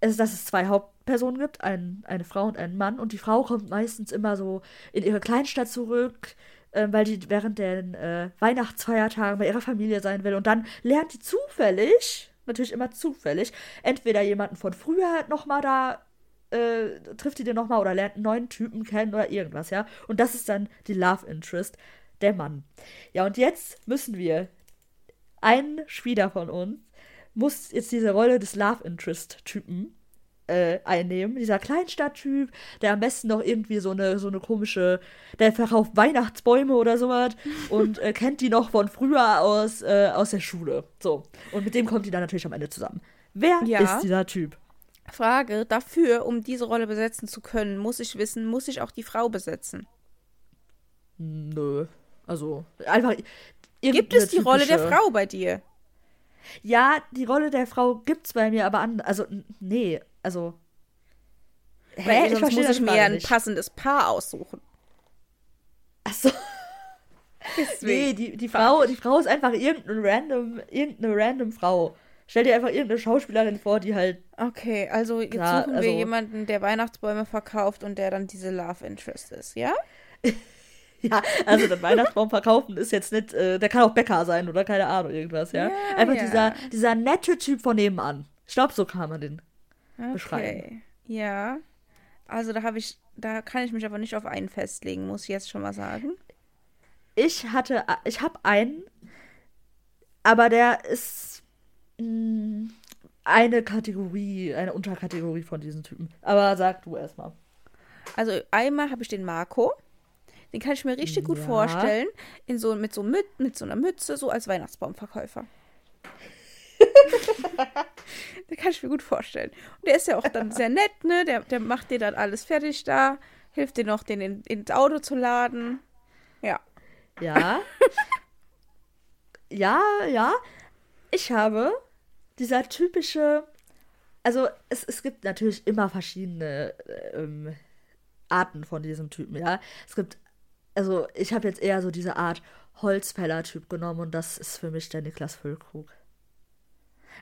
[SPEAKER 1] also dass es zwei Hauptpersonen gibt, ein, eine Frau und einen Mann, und die Frau kommt meistens immer so in ihre Kleinstadt zurück, äh, weil die während den äh, Weihnachtsfeiertagen bei ihrer Familie sein will. Und dann lernt die zufällig, natürlich immer zufällig, entweder jemanden von früher nochmal da äh, trifft die den nochmal oder lernt einen neuen Typen kennen oder irgendwas, ja. Und das ist dann die Love Interest, der Mann. Ja, und jetzt müssen wir ein Spieler von uns muss jetzt diese Rolle des Love Interest-Typen äh, einnehmen. Dieser Kleinstadttyp, der am besten noch irgendwie so eine, so eine komische, der verkauft Weihnachtsbäume oder sowas *laughs* und äh, kennt die noch von früher aus, äh, aus der Schule. So. Und mit dem kommt die dann natürlich am Ende zusammen. Wer
[SPEAKER 2] Ja.
[SPEAKER 1] ist dieser Typ?
[SPEAKER 2] Frage, dafür, um diese Rolle besetzen zu können, muss ich wissen, muss ich auch die Frau besetzen?
[SPEAKER 1] Nö. Also, einfach.
[SPEAKER 2] Gibt es die Rolle der Frau bei dir?
[SPEAKER 1] Ja, die Rolle der Frau gibt's bei mir, aber an, also nee, also
[SPEAKER 2] Weil sonst muss ich mir ein
[SPEAKER 1] nicht.
[SPEAKER 2] passendes Paar aussuchen.
[SPEAKER 1] Ach so, nee, die, die Frau, die Frau ist einfach irgendeine random, irgendeine random Frau. Stell dir einfach irgendeine Schauspielerin vor, die halt,
[SPEAKER 2] Okay, also jetzt
[SPEAKER 1] Ja,
[SPEAKER 2] suchen
[SPEAKER 1] also-
[SPEAKER 2] wir jemanden, der Weihnachtsbäume verkauft und der dann diese Love Interest ist, ja? *laughs* *laughs*
[SPEAKER 1] ja, also den Weihnachtsbaum verkaufen ist jetzt nicht, äh, der kann auch Bäcker sein oder keine Ahnung, irgendwas, ja.
[SPEAKER 2] Ja,
[SPEAKER 1] einfach
[SPEAKER 2] ja.
[SPEAKER 1] dieser, dieser nette Typ von nebenan. Ich glaube, so kann man den.
[SPEAKER 2] Okay.
[SPEAKER 1] Beschreiben.
[SPEAKER 2] Ja. Also da habe ich, da kann ich mich aber nicht auf einen festlegen, muss ich jetzt schon mal sagen.
[SPEAKER 1] Ich hatte, ich habe einen, aber der ist mh, eine Kategorie, eine Unterkategorie von diesen Typen. Aber sag du erstmal.
[SPEAKER 2] Also einmal habe ich den Marco. Den kann ich mir richtig gut
[SPEAKER 1] Ja.
[SPEAKER 2] vorstellen. In so, mit, so mit, mit so einer Mütze, so als Weihnachtsbaumverkäufer. *laughs* den kann ich mir gut vorstellen. Und der ist ja auch dann sehr nett, ne? Der, der macht dir dann alles fertig da, hilft dir noch, den in, ins Auto zu laden. Ja.
[SPEAKER 1] Ja. *laughs* ja, ja. Ich habe dieser typische. Also, es, es gibt natürlich immer verschiedene ähm, Arten von diesem Typen, ja. Es gibt. Also, ich habe jetzt eher so diese Art Holzfäller-Typ genommen und das ist für mich der Niklas Füllkrug.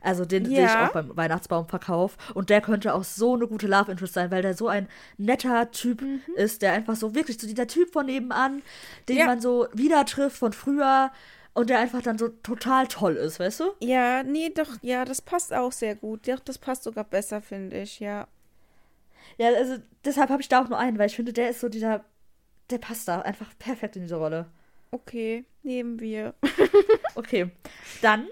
[SPEAKER 1] Also den sehe ich
[SPEAKER 2] Ja.
[SPEAKER 1] auch beim Weihnachtsbaumverkauf. Und der könnte auch so eine gute Love Interest sein, weil der so ein netter Typ
[SPEAKER 2] Mhm.
[SPEAKER 1] ist, der einfach so wirklich so dieser Typ von nebenan, den
[SPEAKER 2] Ja.
[SPEAKER 1] man so wieder trifft von früher und der einfach dann so total toll ist, weißt du?
[SPEAKER 2] Ja, nee, doch, ja, das passt auch sehr gut. Ja, das passt sogar besser, finde ich, ja.
[SPEAKER 1] Ja, also deshalb habe ich da auch nur einen, weil ich finde, der ist so dieser, der passt da einfach perfekt in diese Rolle.
[SPEAKER 2] Okay, nehmen wir. *laughs* *laughs*
[SPEAKER 1] Okay, dann,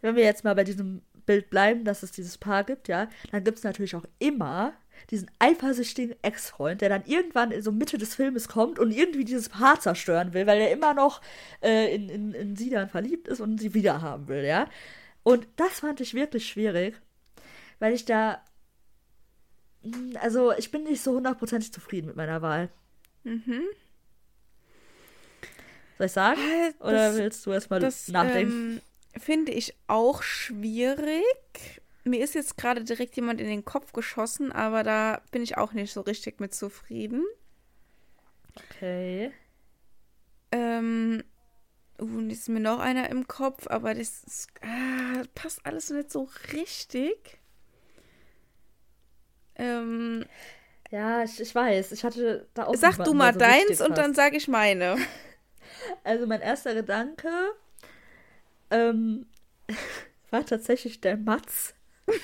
[SPEAKER 1] wenn wir jetzt mal bei diesem Bild bleiben, dass es dieses Paar gibt, ja, dann gibt es natürlich auch immer diesen eifersüchtigen Ex-Freund, der dann irgendwann in so Mitte des Filmes kommt und irgendwie dieses Paar zerstören will, weil er immer noch äh, in, in, in sie dann verliebt ist und sie wieder haben will, ja. Und das fand ich wirklich schwierig, weil ich da, mh, also ich bin nicht so hundertprozentig zufrieden mit meiner Wahl.
[SPEAKER 2] Mhm.
[SPEAKER 1] Soll ich sagen?
[SPEAKER 2] Äh,
[SPEAKER 1] Oder
[SPEAKER 2] das-
[SPEAKER 1] willst du erstmal
[SPEAKER 2] Das
[SPEAKER 1] nachdenken?
[SPEAKER 2] ähm, finde ich auch schwierig. Mir ist jetzt gerade direkt jemand in den Kopf geschossen, aber da bin ich auch nicht so richtig mit zufrieden.
[SPEAKER 1] okay.
[SPEAKER 2] Ähm, uh, und jetzt ist mir noch einer im Kopf, aber das ist, ah, passt alles nicht so richtig. Ähm,
[SPEAKER 1] Ja, ich, ich weiß. Ich hatte da auch.
[SPEAKER 2] sag du mal
[SPEAKER 1] so
[SPEAKER 2] deins und dann sag ich meine. *laughs*
[SPEAKER 1] Also mein erster Gedanke ähm, *laughs* war tatsächlich der Matz. *laughs*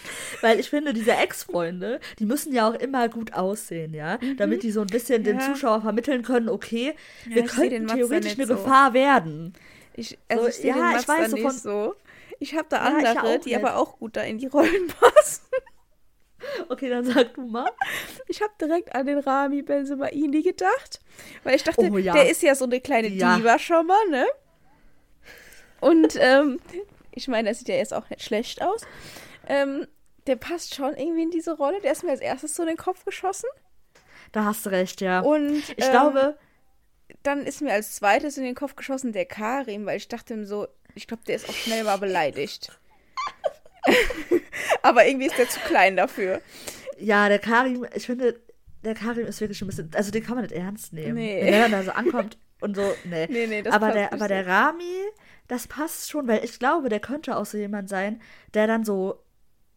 [SPEAKER 1] Weil ich finde, diese Ex-Freunde, die müssen ja auch immer gut aussehen, ja? Damit die so ein bisschen den
[SPEAKER 2] Mhm. Ja.
[SPEAKER 1] Zuschauer vermitteln können, okay, wir
[SPEAKER 2] ich seh den
[SPEAKER 1] könnten
[SPEAKER 2] Matz
[SPEAKER 1] theoretisch
[SPEAKER 2] nicht
[SPEAKER 1] eine
[SPEAKER 2] so.
[SPEAKER 1] Gefahr werden.
[SPEAKER 2] Ich, also
[SPEAKER 1] So,
[SPEAKER 2] ich
[SPEAKER 1] ja,
[SPEAKER 2] den
[SPEAKER 1] ich
[SPEAKER 2] Mats
[SPEAKER 1] weiß, so
[SPEAKER 2] nicht
[SPEAKER 1] von-
[SPEAKER 2] so. Ich habe da
[SPEAKER 1] Ja, ich
[SPEAKER 2] andere,
[SPEAKER 1] auch
[SPEAKER 2] die
[SPEAKER 1] nicht.
[SPEAKER 2] aber auch gut da in die Rollen passen.
[SPEAKER 1] Okay, dann sag du mal.
[SPEAKER 2] Ich habe direkt an den Rami Benzemaini gedacht, weil ich dachte,
[SPEAKER 1] Oh, ja.
[SPEAKER 2] der ist ja so eine kleine
[SPEAKER 1] Ja.
[SPEAKER 2] Diva schon mal, ne? Und ähm, ich meine, der sieht ja jetzt auch nicht schlecht aus. Ähm, der passt schon irgendwie in diese Rolle. Der ist mir als erstes so in den Kopf geschossen.
[SPEAKER 1] Da hast du recht, ja.
[SPEAKER 2] Und
[SPEAKER 1] ich
[SPEAKER 2] ähm,
[SPEAKER 1] glaube,
[SPEAKER 2] dann ist mir als zweites in den Kopf geschossen der Karim, weil ich dachte ihm so, ich glaube, der ist auch schnell mal beleidigt. *laughs* Aber irgendwie ist der zu klein dafür.
[SPEAKER 1] ja, der Karim, ich finde, der Karim ist wirklich ein bisschen, also den kann man nicht ernst nehmen.
[SPEAKER 2] Nee.
[SPEAKER 1] Wenn er da so ankommt und so, *laughs* nee.
[SPEAKER 2] Nee, nee, das
[SPEAKER 1] aber
[SPEAKER 2] passt
[SPEAKER 1] der, aber der Rami, das passt schon, weil ich glaube, der könnte auch so jemand sein, der dann so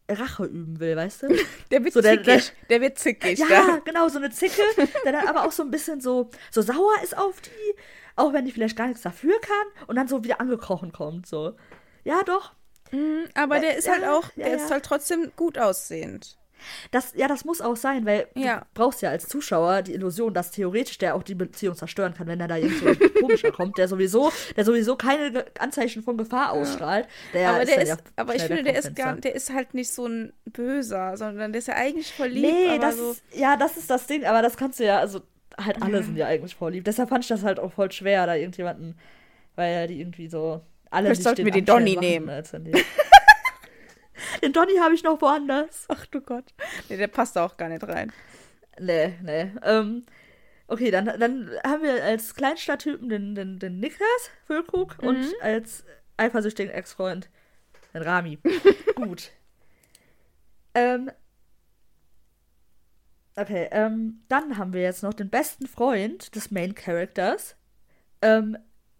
[SPEAKER 1] Rache üben will, weißt du? *laughs*
[SPEAKER 2] Der wird
[SPEAKER 1] So, der-
[SPEAKER 2] zickig. Der, wird zickig.
[SPEAKER 1] ja,
[SPEAKER 2] da.
[SPEAKER 1] genau, so eine Zicke, der dann aber auch so ein bisschen so, so sauer ist auf die, auch wenn die vielleicht gar nichts dafür kann und dann so wieder angekrochen kommt, so. Ja, doch.
[SPEAKER 2] Mhm, aber der ist
[SPEAKER 1] Ja,
[SPEAKER 2] halt auch, der
[SPEAKER 1] ja.
[SPEAKER 2] ist halt trotzdem gut aussehend.
[SPEAKER 1] Das, ja, das muss auch sein, weil
[SPEAKER 2] Ja.
[SPEAKER 1] du brauchst ja als Zuschauer die Illusion, dass theoretisch der auch die Beziehung zerstören kann, wenn er da irgend so *laughs* komischer kommt, der sowieso, der sowieso keine Anzeichen von Gefahr ausstrahlt. Der
[SPEAKER 2] aber der ist,
[SPEAKER 1] ja
[SPEAKER 2] aber ich finde, der ist gar, der ist halt nicht so ein Böser, sondern der ist ja eigentlich lieb,
[SPEAKER 1] Nee, das
[SPEAKER 2] so.
[SPEAKER 1] ist, ja, das ist das Ding, aber das kannst du ja, also halt alle sind ja eigentlich voll lieb. Deshalb fand ich das halt auch voll schwer, da irgendjemanden, weil die irgendwie so alle
[SPEAKER 2] Vielleicht sollten wir den Donny nehmen. *laughs*
[SPEAKER 1] den Donny habe ich noch woanders.
[SPEAKER 2] Ach du Gott. Nee, der passt da auch gar nicht rein.
[SPEAKER 1] Nee, nee. Ähm, okay, dann, dann haben wir als Kleinstadttypen den, den, den Niklas Füllkrug
[SPEAKER 2] Mhm.
[SPEAKER 1] und als eifersüchtigen Ex-Freund den Rami. *laughs* Gut. Ähm, okay, ähm, dann haben wir jetzt noch den besten Freund des Main Characters. Ähm,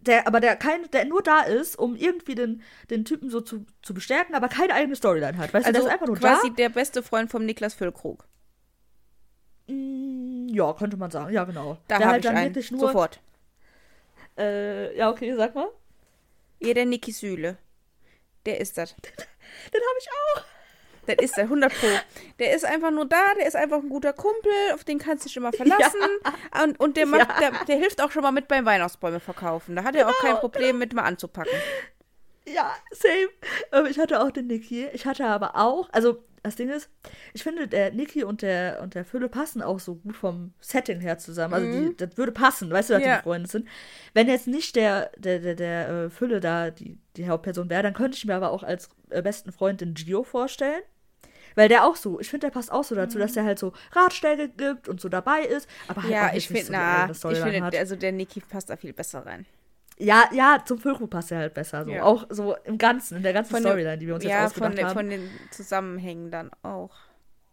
[SPEAKER 1] der, aber der kein, der nur da ist, um irgendwie den, den Typen so zu, zu bestärken, aber keine eigene Storyline hat. Weißt du,
[SPEAKER 2] Also
[SPEAKER 1] der ist einfach nur
[SPEAKER 2] quasi
[SPEAKER 1] da.
[SPEAKER 2] der beste Freund vom Niklas Füllkrug.
[SPEAKER 1] Mm, Ja, könnte man sagen. Ja, genau.
[SPEAKER 2] Da
[SPEAKER 1] der halt
[SPEAKER 2] ich
[SPEAKER 1] dann
[SPEAKER 2] einen.
[SPEAKER 1] wirklich nur.
[SPEAKER 2] Sofort.
[SPEAKER 1] Äh, ja, okay, sag mal.
[SPEAKER 2] Ja, der Niki Süle. Der ist das. *laughs*
[SPEAKER 1] Den habe ich auch.
[SPEAKER 2] Der ist der 100 Pro. Der ist einfach nur da, der ist einfach ein guter Kumpel, auf den kannst du dich immer *laughs* verlassen. Und, und der, macht, der, der hilft auch schon mal mit beim Weihnachtsbäume verkaufen. Da hat er auch
[SPEAKER 1] Genau,
[SPEAKER 2] kein Problem mit mal anzupacken.
[SPEAKER 1] Ja, same. Ähm, ich hatte auch den Niki. Ich hatte aber auch, also das Ding ist, ich finde, der Niki und der, und der Fülle passen auch so gut vom Setting her zusammen. Also die, das würde passen, weißt du, dass
[SPEAKER 2] Ja.
[SPEAKER 1] die Freunde sind. Wenn jetzt nicht der, der, der, der äh, Fülle da die, die Hauptperson wäre, dann könnte ich mir aber auch als äh, besten Freund den Gio vorstellen. Weil der auch so, ich finde, der passt auch so dazu, dass der halt so Ratschläge gibt und so dabei ist, aber halt
[SPEAKER 2] Ja,
[SPEAKER 1] auch
[SPEAKER 2] ich finde,
[SPEAKER 1] so
[SPEAKER 2] na, ich finde,
[SPEAKER 1] hat.
[SPEAKER 2] also der Niki passt da viel besser rein.
[SPEAKER 1] Ja, ja, zum Füllkrug passt er halt besser. So.
[SPEAKER 2] Ja.
[SPEAKER 1] Auch so im Ganzen, in der ganzen
[SPEAKER 2] Von
[SPEAKER 1] Storyline, die wir uns
[SPEAKER 2] ja,
[SPEAKER 1] jetzt ausgedacht
[SPEAKER 2] von, den-
[SPEAKER 1] haben.
[SPEAKER 2] von den Zusammenhängen dann auch.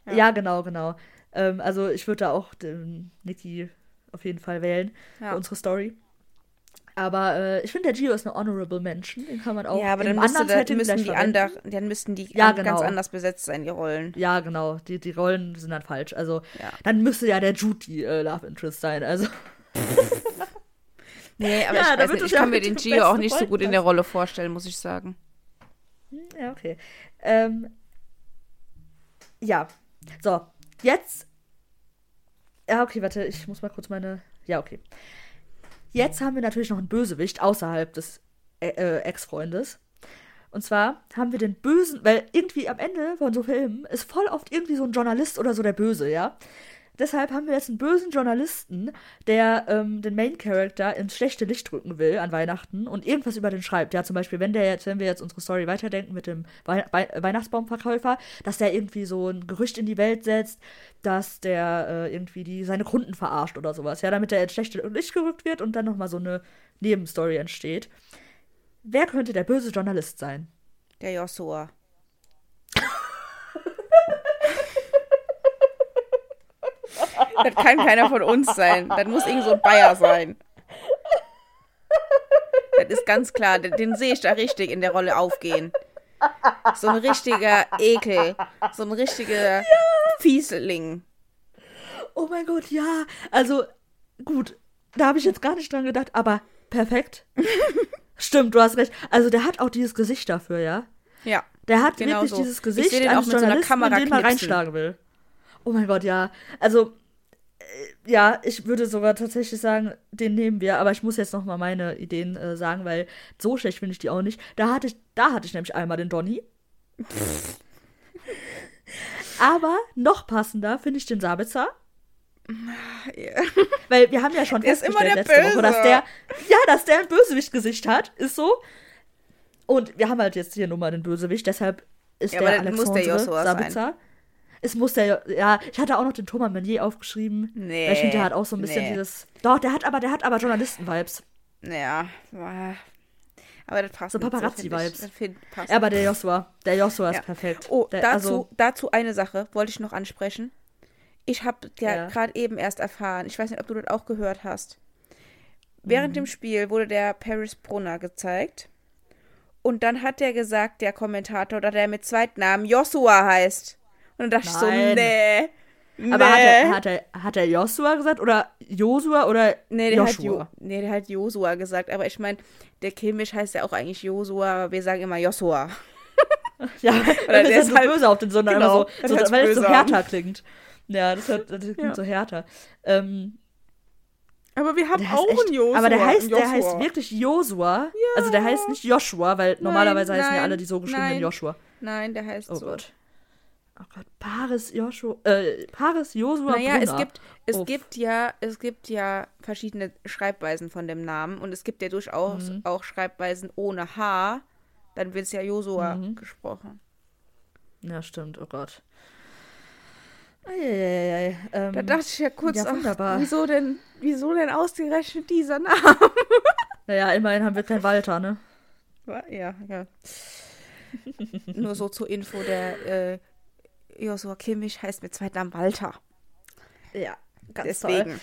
[SPEAKER 1] ja.
[SPEAKER 2] ja.
[SPEAKER 1] genau, genau. Ähm, also ich würde da auch den Niki auf jeden Fall wählen
[SPEAKER 2] Ja.
[SPEAKER 1] für unsere Story. Aber äh, ich finde, der Gio ist eine honorable Mention. Den kann man auch
[SPEAKER 2] ja, aber dann, müsste,
[SPEAKER 1] anderen
[SPEAKER 2] da, müssen die ander, dann müssten die
[SPEAKER 1] Ja,
[SPEAKER 2] an, ganz
[SPEAKER 1] genau.
[SPEAKER 2] anders besetzt sein, die Rollen.
[SPEAKER 1] Ja, genau. Die, die Rollen sind dann falsch. Also
[SPEAKER 2] Ja.
[SPEAKER 1] dann müsste ja der Jude die äh, Love Interest sein. Also *laughs*
[SPEAKER 2] Nee, aber
[SPEAKER 1] Ja,
[SPEAKER 2] ich weiß nicht, ich kann mir den Gio auch nicht so gut in der Rolle vorstellen, muss ich sagen.
[SPEAKER 1] Hm, Ja, okay. Ähm, ja. So, jetzt. Ja, okay, warte, ich muss mal kurz meine. Ja, okay. Jetzt haben wir natürlich noch einen Bösewicht außerhalb des äh, äh, Ex-Freundes. Und zwar haben wir den Bösen, weil irgendwie am Ende von so Filmen ist voll oft irgendwie so ein Journalist oder so der Böse, ja. Deshalb haben wir jetzt einen bösen Journalisten, der ähm, den Main Character ins schlechte Licht rücken will an Weihnachten und irgendwas über den schreibt. Ja, zum Beispiel, wenn der jetzt, wenn wir jetzt unsere Story weiterdenken mit dem Wei Wei Weihnachtsbaumverkäufer, dass der irgendwie so ein Gerücht in die Welt setzt, dass der äh, irgendwie die, seine Kunden verarscht oder sowas. Ja, damit er ins schlechte Licht gerückt wird und dann nochmal so eine Nebenstory entsteht. Wer könnte der böse Journalist sein?
[SPEAKER 2] Der Joshua. Das kann keiner von uns sein. Das muss irgend so ein Bayer sein. Das ist ganz klar. Den, sehe ich da richtig in der Rolle aufgehen. So ein richtiger Ekel. So ein richtiger Fiesling.
[SPEAKER 1] Oh mein Gott, ja. Also, gut, da habe ich jetzt gar nicht dran gedacht, aber perfekt. *laughs* Stimmt, du hast recht. Also, der hat auch dieses Gesicht dafür, ja.
[SPEAKER 2] Ja.
[SPEAKER 1] Der hat
[SPEAKER 2] Genau
[SPEAKER 1] wirklich
[SPEAKER 2] so.
[SPEAKER 1] dieses
[SPEAKER 2] Ich
[SPEAKER 1] Gesicht
[SPEAKER 2] seh den auch mit so einer Kamera
[SPEAKER 1] den man reinschlagen will. Oh mein Gott, ja. Also, ja, ich würde sogar tatsächlich sagen, den nehmen wir, aber ich muss jetzt noch mal meine Ideen äh, sagen, weil so schlecht finde ich die auch nicht. Da hatte ich, da hatte ich nämlich einmal den Donny. *laughs* aber noch passender finde ich den Sabitzer. *laughs* Weil wir haben ja schon festgestellt
[SPEAKER 2] der
[SPEAKER 1] letzte Woche, dass
[SPEAKER 2] Böse.
[SPEAKER 1] der, ja, dass der ein Bösewicht-Gesicht hat, ist so. Und wir haben halt jetzt hier nur mal den Bösewicht, deshalb ist
[SPEAKER 2] Ja,
[SPEAKER 1] der Alexandre
[SPEAKER 2] Joshua sein.
[SPEAKER 1] Es muss der, ja, ich hatte auch noch den Thomas Meunier aufgeschrieben.
[SPEAKER 2] Nee,
[SPEAKER 1] Weil ich finde, der hat auch so ein bisschen
[SPEAKER 2] nee.
[SPEAKER 1] dieses, doch, der hat aber, der hat aber Journalisten-Vibes.
[SPEAKER 2] Ja. Aber das passt
[SPEAKER 1] So Paparazzi-Vibes. Ja, aber der Joshua, der Joshua ist
[SPEAKER 2] Ja.
[SPEAKER 1] perfekt.
[SPEAKER 2] Oh,
[SPEAKER 1] der,
[SPEAKER 2] dazu,
[SPEAKER 1] also,
[SPEAKER 2] dazu eine Sache wollte ich noch ansprechen. Ich habe ja,
[SPEAKER 1] Ja.
[SPEAKER 2] gerade eben erst erfahren, ich weiß nicht, ob du das auch gehört hast. Während
[SPEAKER 1] Mhm.
[SPEAKER 2] dem Spiel wurde der Paris Brunner gezeigt. Und dann hat der gesagt, der Kommentator, dass er mit Zweitnamen Joshua heißt. Und dann dachte ich so,
[SPEAKER 1] Nein.
[SPEAKER 2] nee. Nee.
[SPEAKER 1] aber hat er, hat, er, hat er Joshua gesagt oder Josua oder
[SPEAKER 2] nee, der hat, jo
[SPEAKER 1] Joshua?
[SPEAKER 2] nee, der hat Josua gesagt. Aber ich meine, der Kimmich heißt ja auch eigentlich Josua, aber wir sagen immer Joshua. *laughs*
[SPEAKER 1] Ja, weil
[SPEAKER 2] der
[SPEAKER 1] er
[SPEAKER 2] ist
[SPEAKER 1] so
[SPEAKER 2] halt-
[SPEAKER 1] böse auf den Sohn,
[SPEAKER 2] genau,
[SPEAKER 1] so, so weil es so
[SPEAKER 2] an.
[SPEAKER 1] härter klingt. Ja, das, hört, das klingt
[SPEAKER 2] Ja.
[SPEAKER 1] so härter. Ähm,
[SPEAKER 2] Aber wir haben auch
[SPEAKER 1] echt,
[SPEAKER 2] einen Joshua.
[SPEAKER 1] aber der heißt, der
[SPEAKER 2] Joshua.
[SPEAKER 1] heißt wirklich Josua. Also der heißt nicht Joshua, weil normalerweise heißen ja
[SPEAKER 2] nein,
[SPEAKER 1] alle die so geschriebenen
[SPEAKER 2] nein.
[SPEAKER 1] Joshua.
[SPEAKER 2] Nein, der heißt
[SPEAKER 1] Oh
[SPEAKER 2] so.
[SPEAKER 1] Gott. Oh Gott, Paris Joshua, äh, Paris Josua
[SPEAKER 2] Naja, es
[SPEAKER 1] Brunner.
[SPEAKER 2] gibt, es
[SPEAKER 1] Uff.
[SPEAKER 2] gibt ja, es gibt ja verschiedene Schreibweisen von dem Namen und es gibt ja durchaus
[SPEAKER 1] Mhm.
[SPEAKER 2] auch Schreibweisen ohne H. Dann wird es ja Josua
[SPEAKER 1] Mhm.
[SPEAKER 2] gesprochen.
[SPEAKER 1] Ja, stimmt, oh Gott. Eieiei, ähm,
[SPEAKER 2] Da dachte ich ja kurz,
[SPEAKER 1] ja,
[SPEAKER 2] ach, wieso denn, wieso denn ausgerechnet dieser Name? *laughs*
[SPEAKER 1] naja, immerhin haben wir keinen Walter, ne?
[SPEAKER 2] Ja, ja. Nur so zur Info, der äh, Joshua Kimmich heißt mit Zweitnamen Walter.
[SPEAKER 1] Ja, ganz
[SPEAKER 2] Deswegen.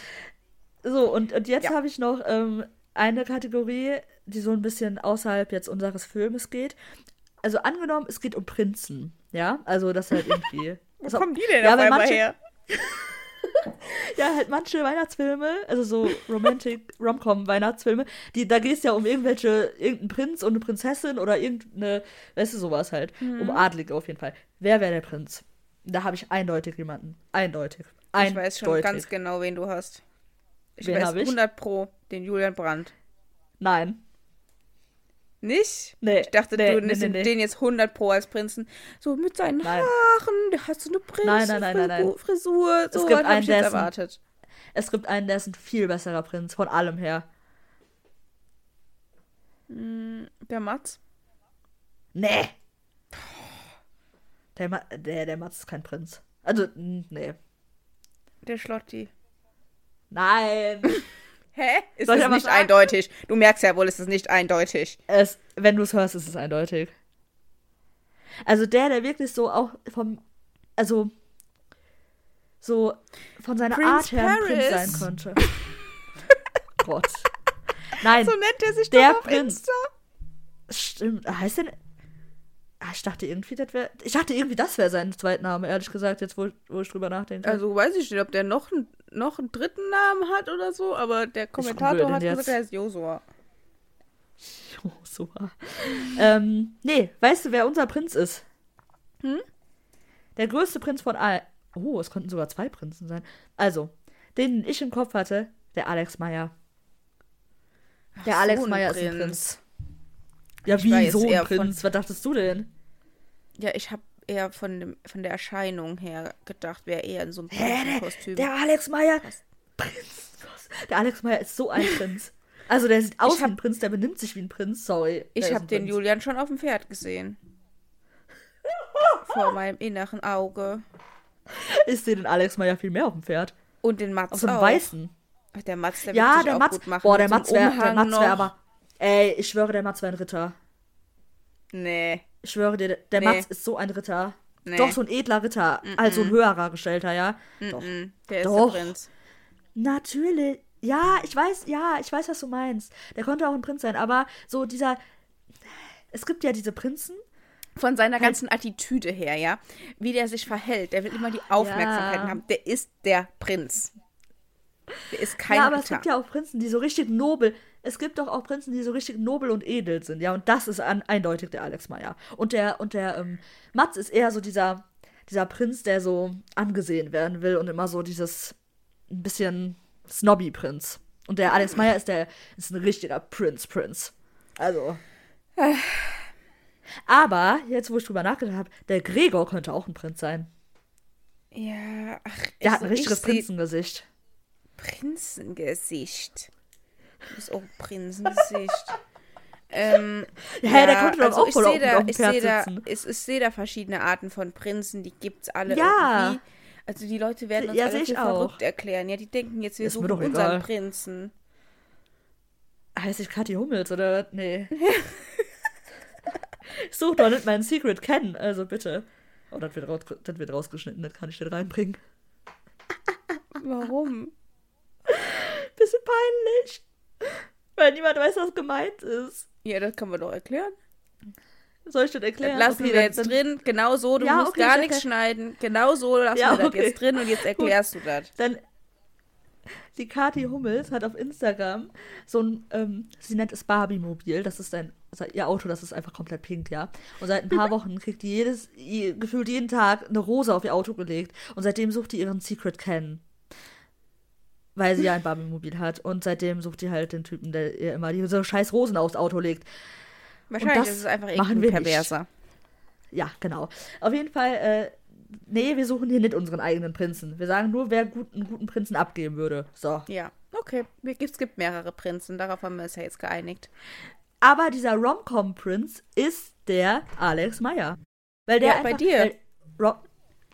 [SPEAKER 1] toll. So, und, und jetzt
[SPEAKER 2] Ja.
[SPEAKER 1] habe ich noch ähm, eine Kategorie, die so ein bisschen außerhalb jetzt unseres Filmes geht. Also angenommen, es geht um Prinzen, ja? Also das halt irgendwie... *laughs*
[SPEAKER 2] Wo
[SPEAKER 1] also,
[SPEAKER 2] kommen die denn
[SPEAKER 1] ja,
[SPEAKER 2] auf einmal
[SPEAKER 1] manche-
[SPEAKER 2] her? *laughs*
[SPEAKER 1] Ja, halt manche Weihnachtsfilme, also so Romantic *laughs* Romcom Weihnachtsfilme, die da geht es ja um irgendwelche irgendeinen Prinz und eine Prinzessin oder irgendeine, weißt du sowas halt,
[SPEAKER 2] Mhm.
[SPEAKER 1] um Adlige auf jeden Fall. Wer wäre der Prinz? Da habe ich eindeutig jemanden, eindeutig.
[SPEAKER 2] Ich
[SPEAKER 1] eindeutig.
[SPEAKER 2] weiß schon ganz genau, wen du hast. Ich
[SPEAKER 1] Wen
[SPEAKER 2] weiß
[SPEAKER 1] hab ich?
[SPEAKER 2] 100 pro, den Julian Brandt.
[SPEAKER 1] Nein,
[SPEAKER 2] Nicht?
[SPEAKER 1] nee.
[SPEAKER 2] Ich dachte,
[SPEAKER 1] nee,
[SPEAKER 2] du nimmst
[SPEAKER 1] nee, nee.
[SPEAKER 2] den jetzt 100 pro als Prinzen. So mit seinen
[SPEAKER 1] Nein.
[SPEAKER 2] Haaren, der hat so eine
[SPEAKER 1] Nein, nein, nein, nein, nein.
[SPEAKER 2] Prinzenfrisur. So
[SPEAKER 1] Es gibt einen,
[SPEAKER 2] ich
[SPEAKER 1] ein-
[SPEAKER 2] erwartet.
[SPEAKER 1] Es gibt einen, der ist ein viel besserer Prinz, von allem her.
[SPEAKER 2] Der Mats.
[SPEAKER 1] Nee. Der, Ma der, der Mats ist kein Prinz. Also, nee.
[SPEAKER 2] Der Schlotti.
[SPEAKER 1] Nein. *laughs*
[SPEAKER 2] Hä? Ist
[SPEAKER 1] Soll
[SPEAKER 2] das nicht
[SPEAKER 1] sagen?
[SPEAKER 2] eindeutig? Du merkst ja wohl, es ist nicht eindeutig.
[SPEAKER 1] Es, wenn du es hörst, ist es eindeutig. Also der, der wirklich so auch vom, also so von seiner
[SPEAKER 2] Prince
[SPEAKER 1] Art her ein Prinz
[SPEAKER 2] Paris.
[SPEAKER 1] sein könnte. *laughs* Gott. Nein,
[SPEAKER 2] So nennt er sich
[SPEAKER 1] der
[SPEAKER 2] doch auf
[SPEAKER 1] Prinz.
[SPEAKER 2] Insta.
[SPEAKER 1] stimmt. Heißt denn. Ah, ich dachte irgendwie, das wäre. Ich dachte irgendwie, das wäre sein Zweitname, ehrlich gesagt, jetzt wo, wo ich drüber nachdenke.
[SPEAKER 2] Also weiß ich nicht, ob der noch, einen- noch einen dritten Namen hat oder so, aber der Kommentator hat
[SPEAKER 1] jetzt.
[SPEAKER 2] gesagt, er heißt Josua.
[SPEAKER 1] Josua. ähm, nee, weißt du, wer unser Prinz ist?
[SPEAKER 2] Hm?
[SPEAKER 1] Der größte Prinz von all. Oh, es konnten sogar zwei Prinzen sein. Also, den ich im Kopf hatte, der Alex Meyer. Der
[SPEAKER 2] Ach,
[SPEAKER 1] Alex
[SPEAKER 2] so
[SPEAKER 1] Meyer ist ein
[SPEAKER 2] Prinz.
[SPEAKER 1] Ja,
[SPEAKER 2] Ich
[SPEAKER 1] wie Prinz? Was dachtest du denn?
[SPEAKER 2] Ja, ich habe eher von, dem, von der Erscheinung her gedacht, wäre eher in so einem
[SPEAKER 1] Hä,
[SPEAKER 2] Kostüm.
[SPEAKER 1] Der Alex Meyer. Prinz. Der Alex Meyer ist so ein Prinz. *laughs* Also, der sieht aus wie ein Prinz, der benimmt sich wie ein Prinz. Sorry. der
[SPEAKER 2] Ich habe den
[SPEAKER 1] Prinz.
[SPEAKER 2] Julian schon auf dem Pferd gesehen. Vor meinem inneren Auge.
[SPEAKER 1] Ich sehe den Alex Meyer viel mehr auf dem Pferd.
[SPEAKER 2] Und den Mats
[SPEAKER 1] Auf so einem
[SPEAKER 2] auch.
[SPEAKER 1] weißen.
[SPEAKER 2] Der Mats, der
[SPEAKER 1] Ja,
[SPEAKER 2] wird
[SPEAKER 1] der
[SPEAKER 2] auch
[SPEAKER 1] Mats.
[SPEAKER 2] gut machen.
[SPEAKER 1] Boah, der Mats
[SPEAKER 2] einem
[SPEAKER 1] wäre der wär aber. Ey, ich schwöre, der Mats wäre ein Ritter.
[SPEAKER 2] Nee,
[SPEAKER 1] Ich schwöre dir, der
[SPEAKER 2] Nee.
[SPEAKER 1] Mats ist so ein Ritter.
[SPEAKER 2] nee.
[SPEAKER 1] Doch, so ein edler Ritter. Also ein höherer Gestellter, ja. Doch.
[SPEAKER 2] Mm, Der ist
[SPEAKER 1] Doch.
[SPEAKER 2] der Prinz.
[SPEAKER 1] Natürlich. Ja, ich weiß, ja, ich weiß, was du meinst. Der konnte auch ein Prinz sein, aber so dieser. Es gibt ja diese Prinzen.
[SPEAKER 2] Von seiner ganzen Attitüde her, ja. Wie der sich verhält. Der will immer die Aufmerksamkeit
[SPEAKER 1] Ja.
[SPEAKER 2] haben. Der ist der Prinz. Der ist kein
[SPEAKER 1] ja, aber es
[SPEAKER 2] Ritter.
[SPEAKER 1] gibt ja auch Prinzen, die so richtig nobel. Es gibt doch auch Prinzen, die so richtig nobel und edel sind, ja. Und das ist an, eindeutig der Alex Meyer. Und der, und der ähm, Mats ist eher so dieser, dieser Prinz, der so angesehen werden will und immer so dieses ein bisschen Snobby-Prinz. Und der Alex Meyer ist der, ist ein richtiger Prinz-Prinz. Also. Aber, jetzt wo ich drüber nachgedacht habe, der Gregor könnte auch ein Prinz sein.
[SPEAKER 2] ja, ach,
[SPEAKER 1] Der hat
[SPEAKER 2] also
[SPEAKER 1] ein richtiges
[SPEAKER 2] ich seh-
[SPEAKER 1] Prinzengesicht.
[SPEAKER 2] Prinzengesicht. Das ist auch Prinzengesicht. ähm, *laughs*
[SPEAKER 1] Ja, der konnte doch
[SPEAKER 2] also
[SPEAKER 1] auch
[SPEAKER 2] ich
[SPEAKER 1] voll
[SPEAKER 2] sehe da, ich sehe da, ich, ich sehe da verschiedene Arten von Prinzen, die gibt's alle
[SPEAKER 1] Ja.
[SPEAKER 2] irgendwie. Also die Leute werden uns
[SPEAKER 1] Ja,
[SPEAKER 2] alle für
[SPEAKER 1] auch.
[SPEAKER 2] verrückt erklären. Ja, die denken jetzt, wir
[SPEAKER 1] Ist
[SPEAKER 2] suchen unseren
[SPEAKER 1] egal.
[SPEAKER 2] Prinzen.
[SPEAKER 1] Heißt ich Kathi Hummels oder was? Nee. ich *laughs* such doch nicht meinen Secret Ken, also bitte. Oh, das wird, raus, das wird rausgeschnitten, das kann ich nicht reinbringen.
[SPEAKER 2] Warum?
[SPEAKER 1] Bisschen peinlich. Weil niemand weiß, was gemeint ist.
[SPEAKER 2] Ja, das können wir doch erklären.
[SPEAKER 1] Soll ich das
[SPEAKER 2] Das
[SPEAKER 1] erklären?
[SPEAKER 2] lassen
[SPEAKER 1] Okay,
[SPEAKER 2] wir jetzt
[SPEAKER 1] dann,
[SPEAKER 2] drin. Genau so, du
[SPEAKER 1] Ja,
[SPEAKER 2] musst
[SPEAKER 1] okay,
[SPEAKER 2] gar
[SPEAKER 1] ich
[SPEAKER 2] nichts schneiden. Genau so lassen
[SPEAKER 1] Ja,
[SPEAKER 2] wir das
[SPEAKER 1] okay.
[SPEAKER 2] jetzt drin und jetzt erklärst du das.
[SPEAKER 1] Dann. die Kathi Hummels hat auf Instagram so ein, ähm, sie nennt es Barbie-Mobil, das ist ein, also ihr Auto, das ist einfach komplett pink, ja. Und seit ein paar *laughs* Wochen kriegt die jedes, gefühlt jeden Tag eine Rose auf ihr Auto gelegt und seitdem sucht die ihren Secret Ken. Weil sie ja ein Barbie-Mobil hat und seitdem sucht die halt den Typen, der ihr immer diese scheiß Rosen aufs Auto legt.
[SPEAKER 2] Wahrscheinlich ist es einfach irgendwie perverser. Nicht.
[SPEAKER 1] Ja, genau. Auf jeden Fall, äh, nee, wir suchen hier nicht unseren eigenen Prinzen. Wir sagen nur, wer gut, einen guten Prinzen abgeben würde. So.
[SPEAKER 2] Ja, okay. Es gibt mehrere Prinzen, darauf haben wir uns ja jetzt geeinigt.
[SPEAKER 1] Aber dieser Rom-Com-Prinz ist der Alex Meyer. Weil der
[SPEAKER 2] ja, einfach, bei dir.
[SPEAKER 1] Weil,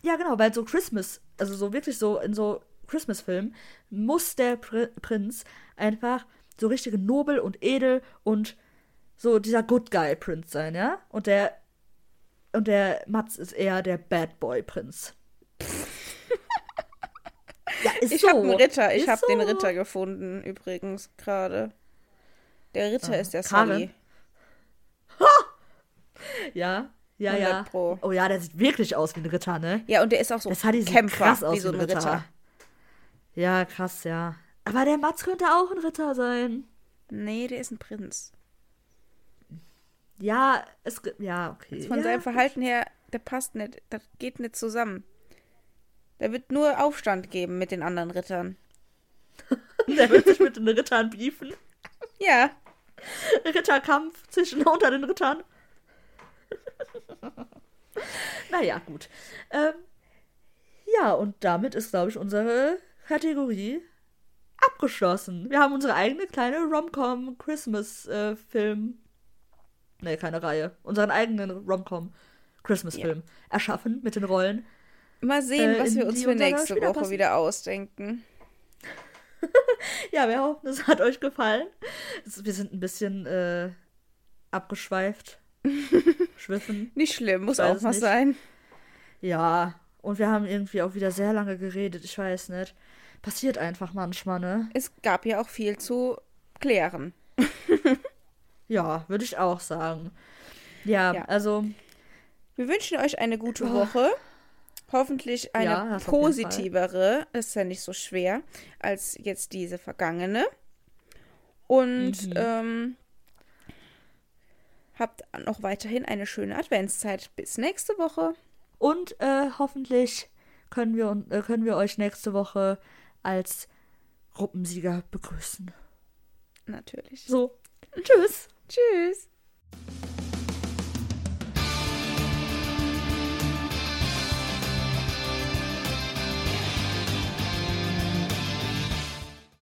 [SPEAKER 1] ja, genau, weil so Christmas, also so wirklich so in so Christmas-Filmen, muss der Pr Prinz einfach so richtig nobel und edel und so dieser Good Guy Prinz sein, ja? Und der und der Mats ist eher der Bad Boy Prinz.
[SPEAKER 2] ja, ist ich so. habe einen Ritter. Ich habe so. den Ritter gefunden, übrigens, gerade. Der Ritter ah, ist der Sully.
[SPEAKER 1] ja, ja, ja. Pro. Oh ja, der sieht wirklich aus wie ein Ritter, ne?
[SPEAKER 2] Ja, und der ist auch so
[SPEAKER 1] das hat Kämpfer, krass aus wie so ein Ritter. Ritter. Ja, krass, ja. Aber der Mats könnte auch ein Ritter sein.
[SPEAKER 2] Nee, der ist ein Prinz.
[SPEAKER 1] Ja, es ja, okay.
[SPEAKER 2] Von
[SPEAKER 1] ja,
[SPEAKER 2] seinem Verhalten her, der passt nicht, das geht nicht zusammen. Der wird nur Aufstand geben mit den anderen Rittern. *laughs*
[SPEAKER 1] der wird sich mit den Rittern beefen.
[SPEAKER 2] Ja.
[SPEAKER 1] Ritterkampf zwischen *laughs* unter den Rittern. *laughs* naja, gut. Ähm, ja, und damit ist, glaube ich, unsere Kategorie abgeschlossen. Wir haben unsere eigene kleine Rom-Com Christmas-Film äh, nee, keine Reihe, unseren eigenen Rom-Com Christmas-Film ja. erschaffen mit den Rollen.
[SPEAKER 2] Mal sehen, äh, was wir uns für nächste Woche passen. wieder ausdenken. *laughs*
[SPEAKER 1] ja, wir hoffen, es hat euch gefallen. Wir sind ein bisschen äh, abgeschweift. *laughs* Schwiffen.
[SPEAKER 2] Nicht schlimm, muss auch mal sein.
[SPEAKER 1] Ja, und wir haben irgendwie auch wieder sehr lange geredet, ich weiß nicht. Passiert einfach manchmal, ne?
[SPEAKER 2] Es gab ja auch viel zu klären. *laughs*
[SPEAKER 1] Ja, würde ich auch sagen. Ja, ja, also.
[SPEAKER 2] Wir wünschen euch eine gute oh. Woche. Hoffentlich eine ja, positivere, ist ja nicht so schwer, als jetzt diese vergangene. Und mhm. ähm, habt noch weiterhin eine schöne Adventszeit. Bis nächste Woche.
[SPEAKER 1] Und äh, hoffentlich können wir, äh, können wir euch nächste Woche als Gruppensieger begrüßen.
[SPEAKER 2] Natürlich.
[SPEAKER 1] So. Tschüss.
[SPEAKER 2] Tschüss.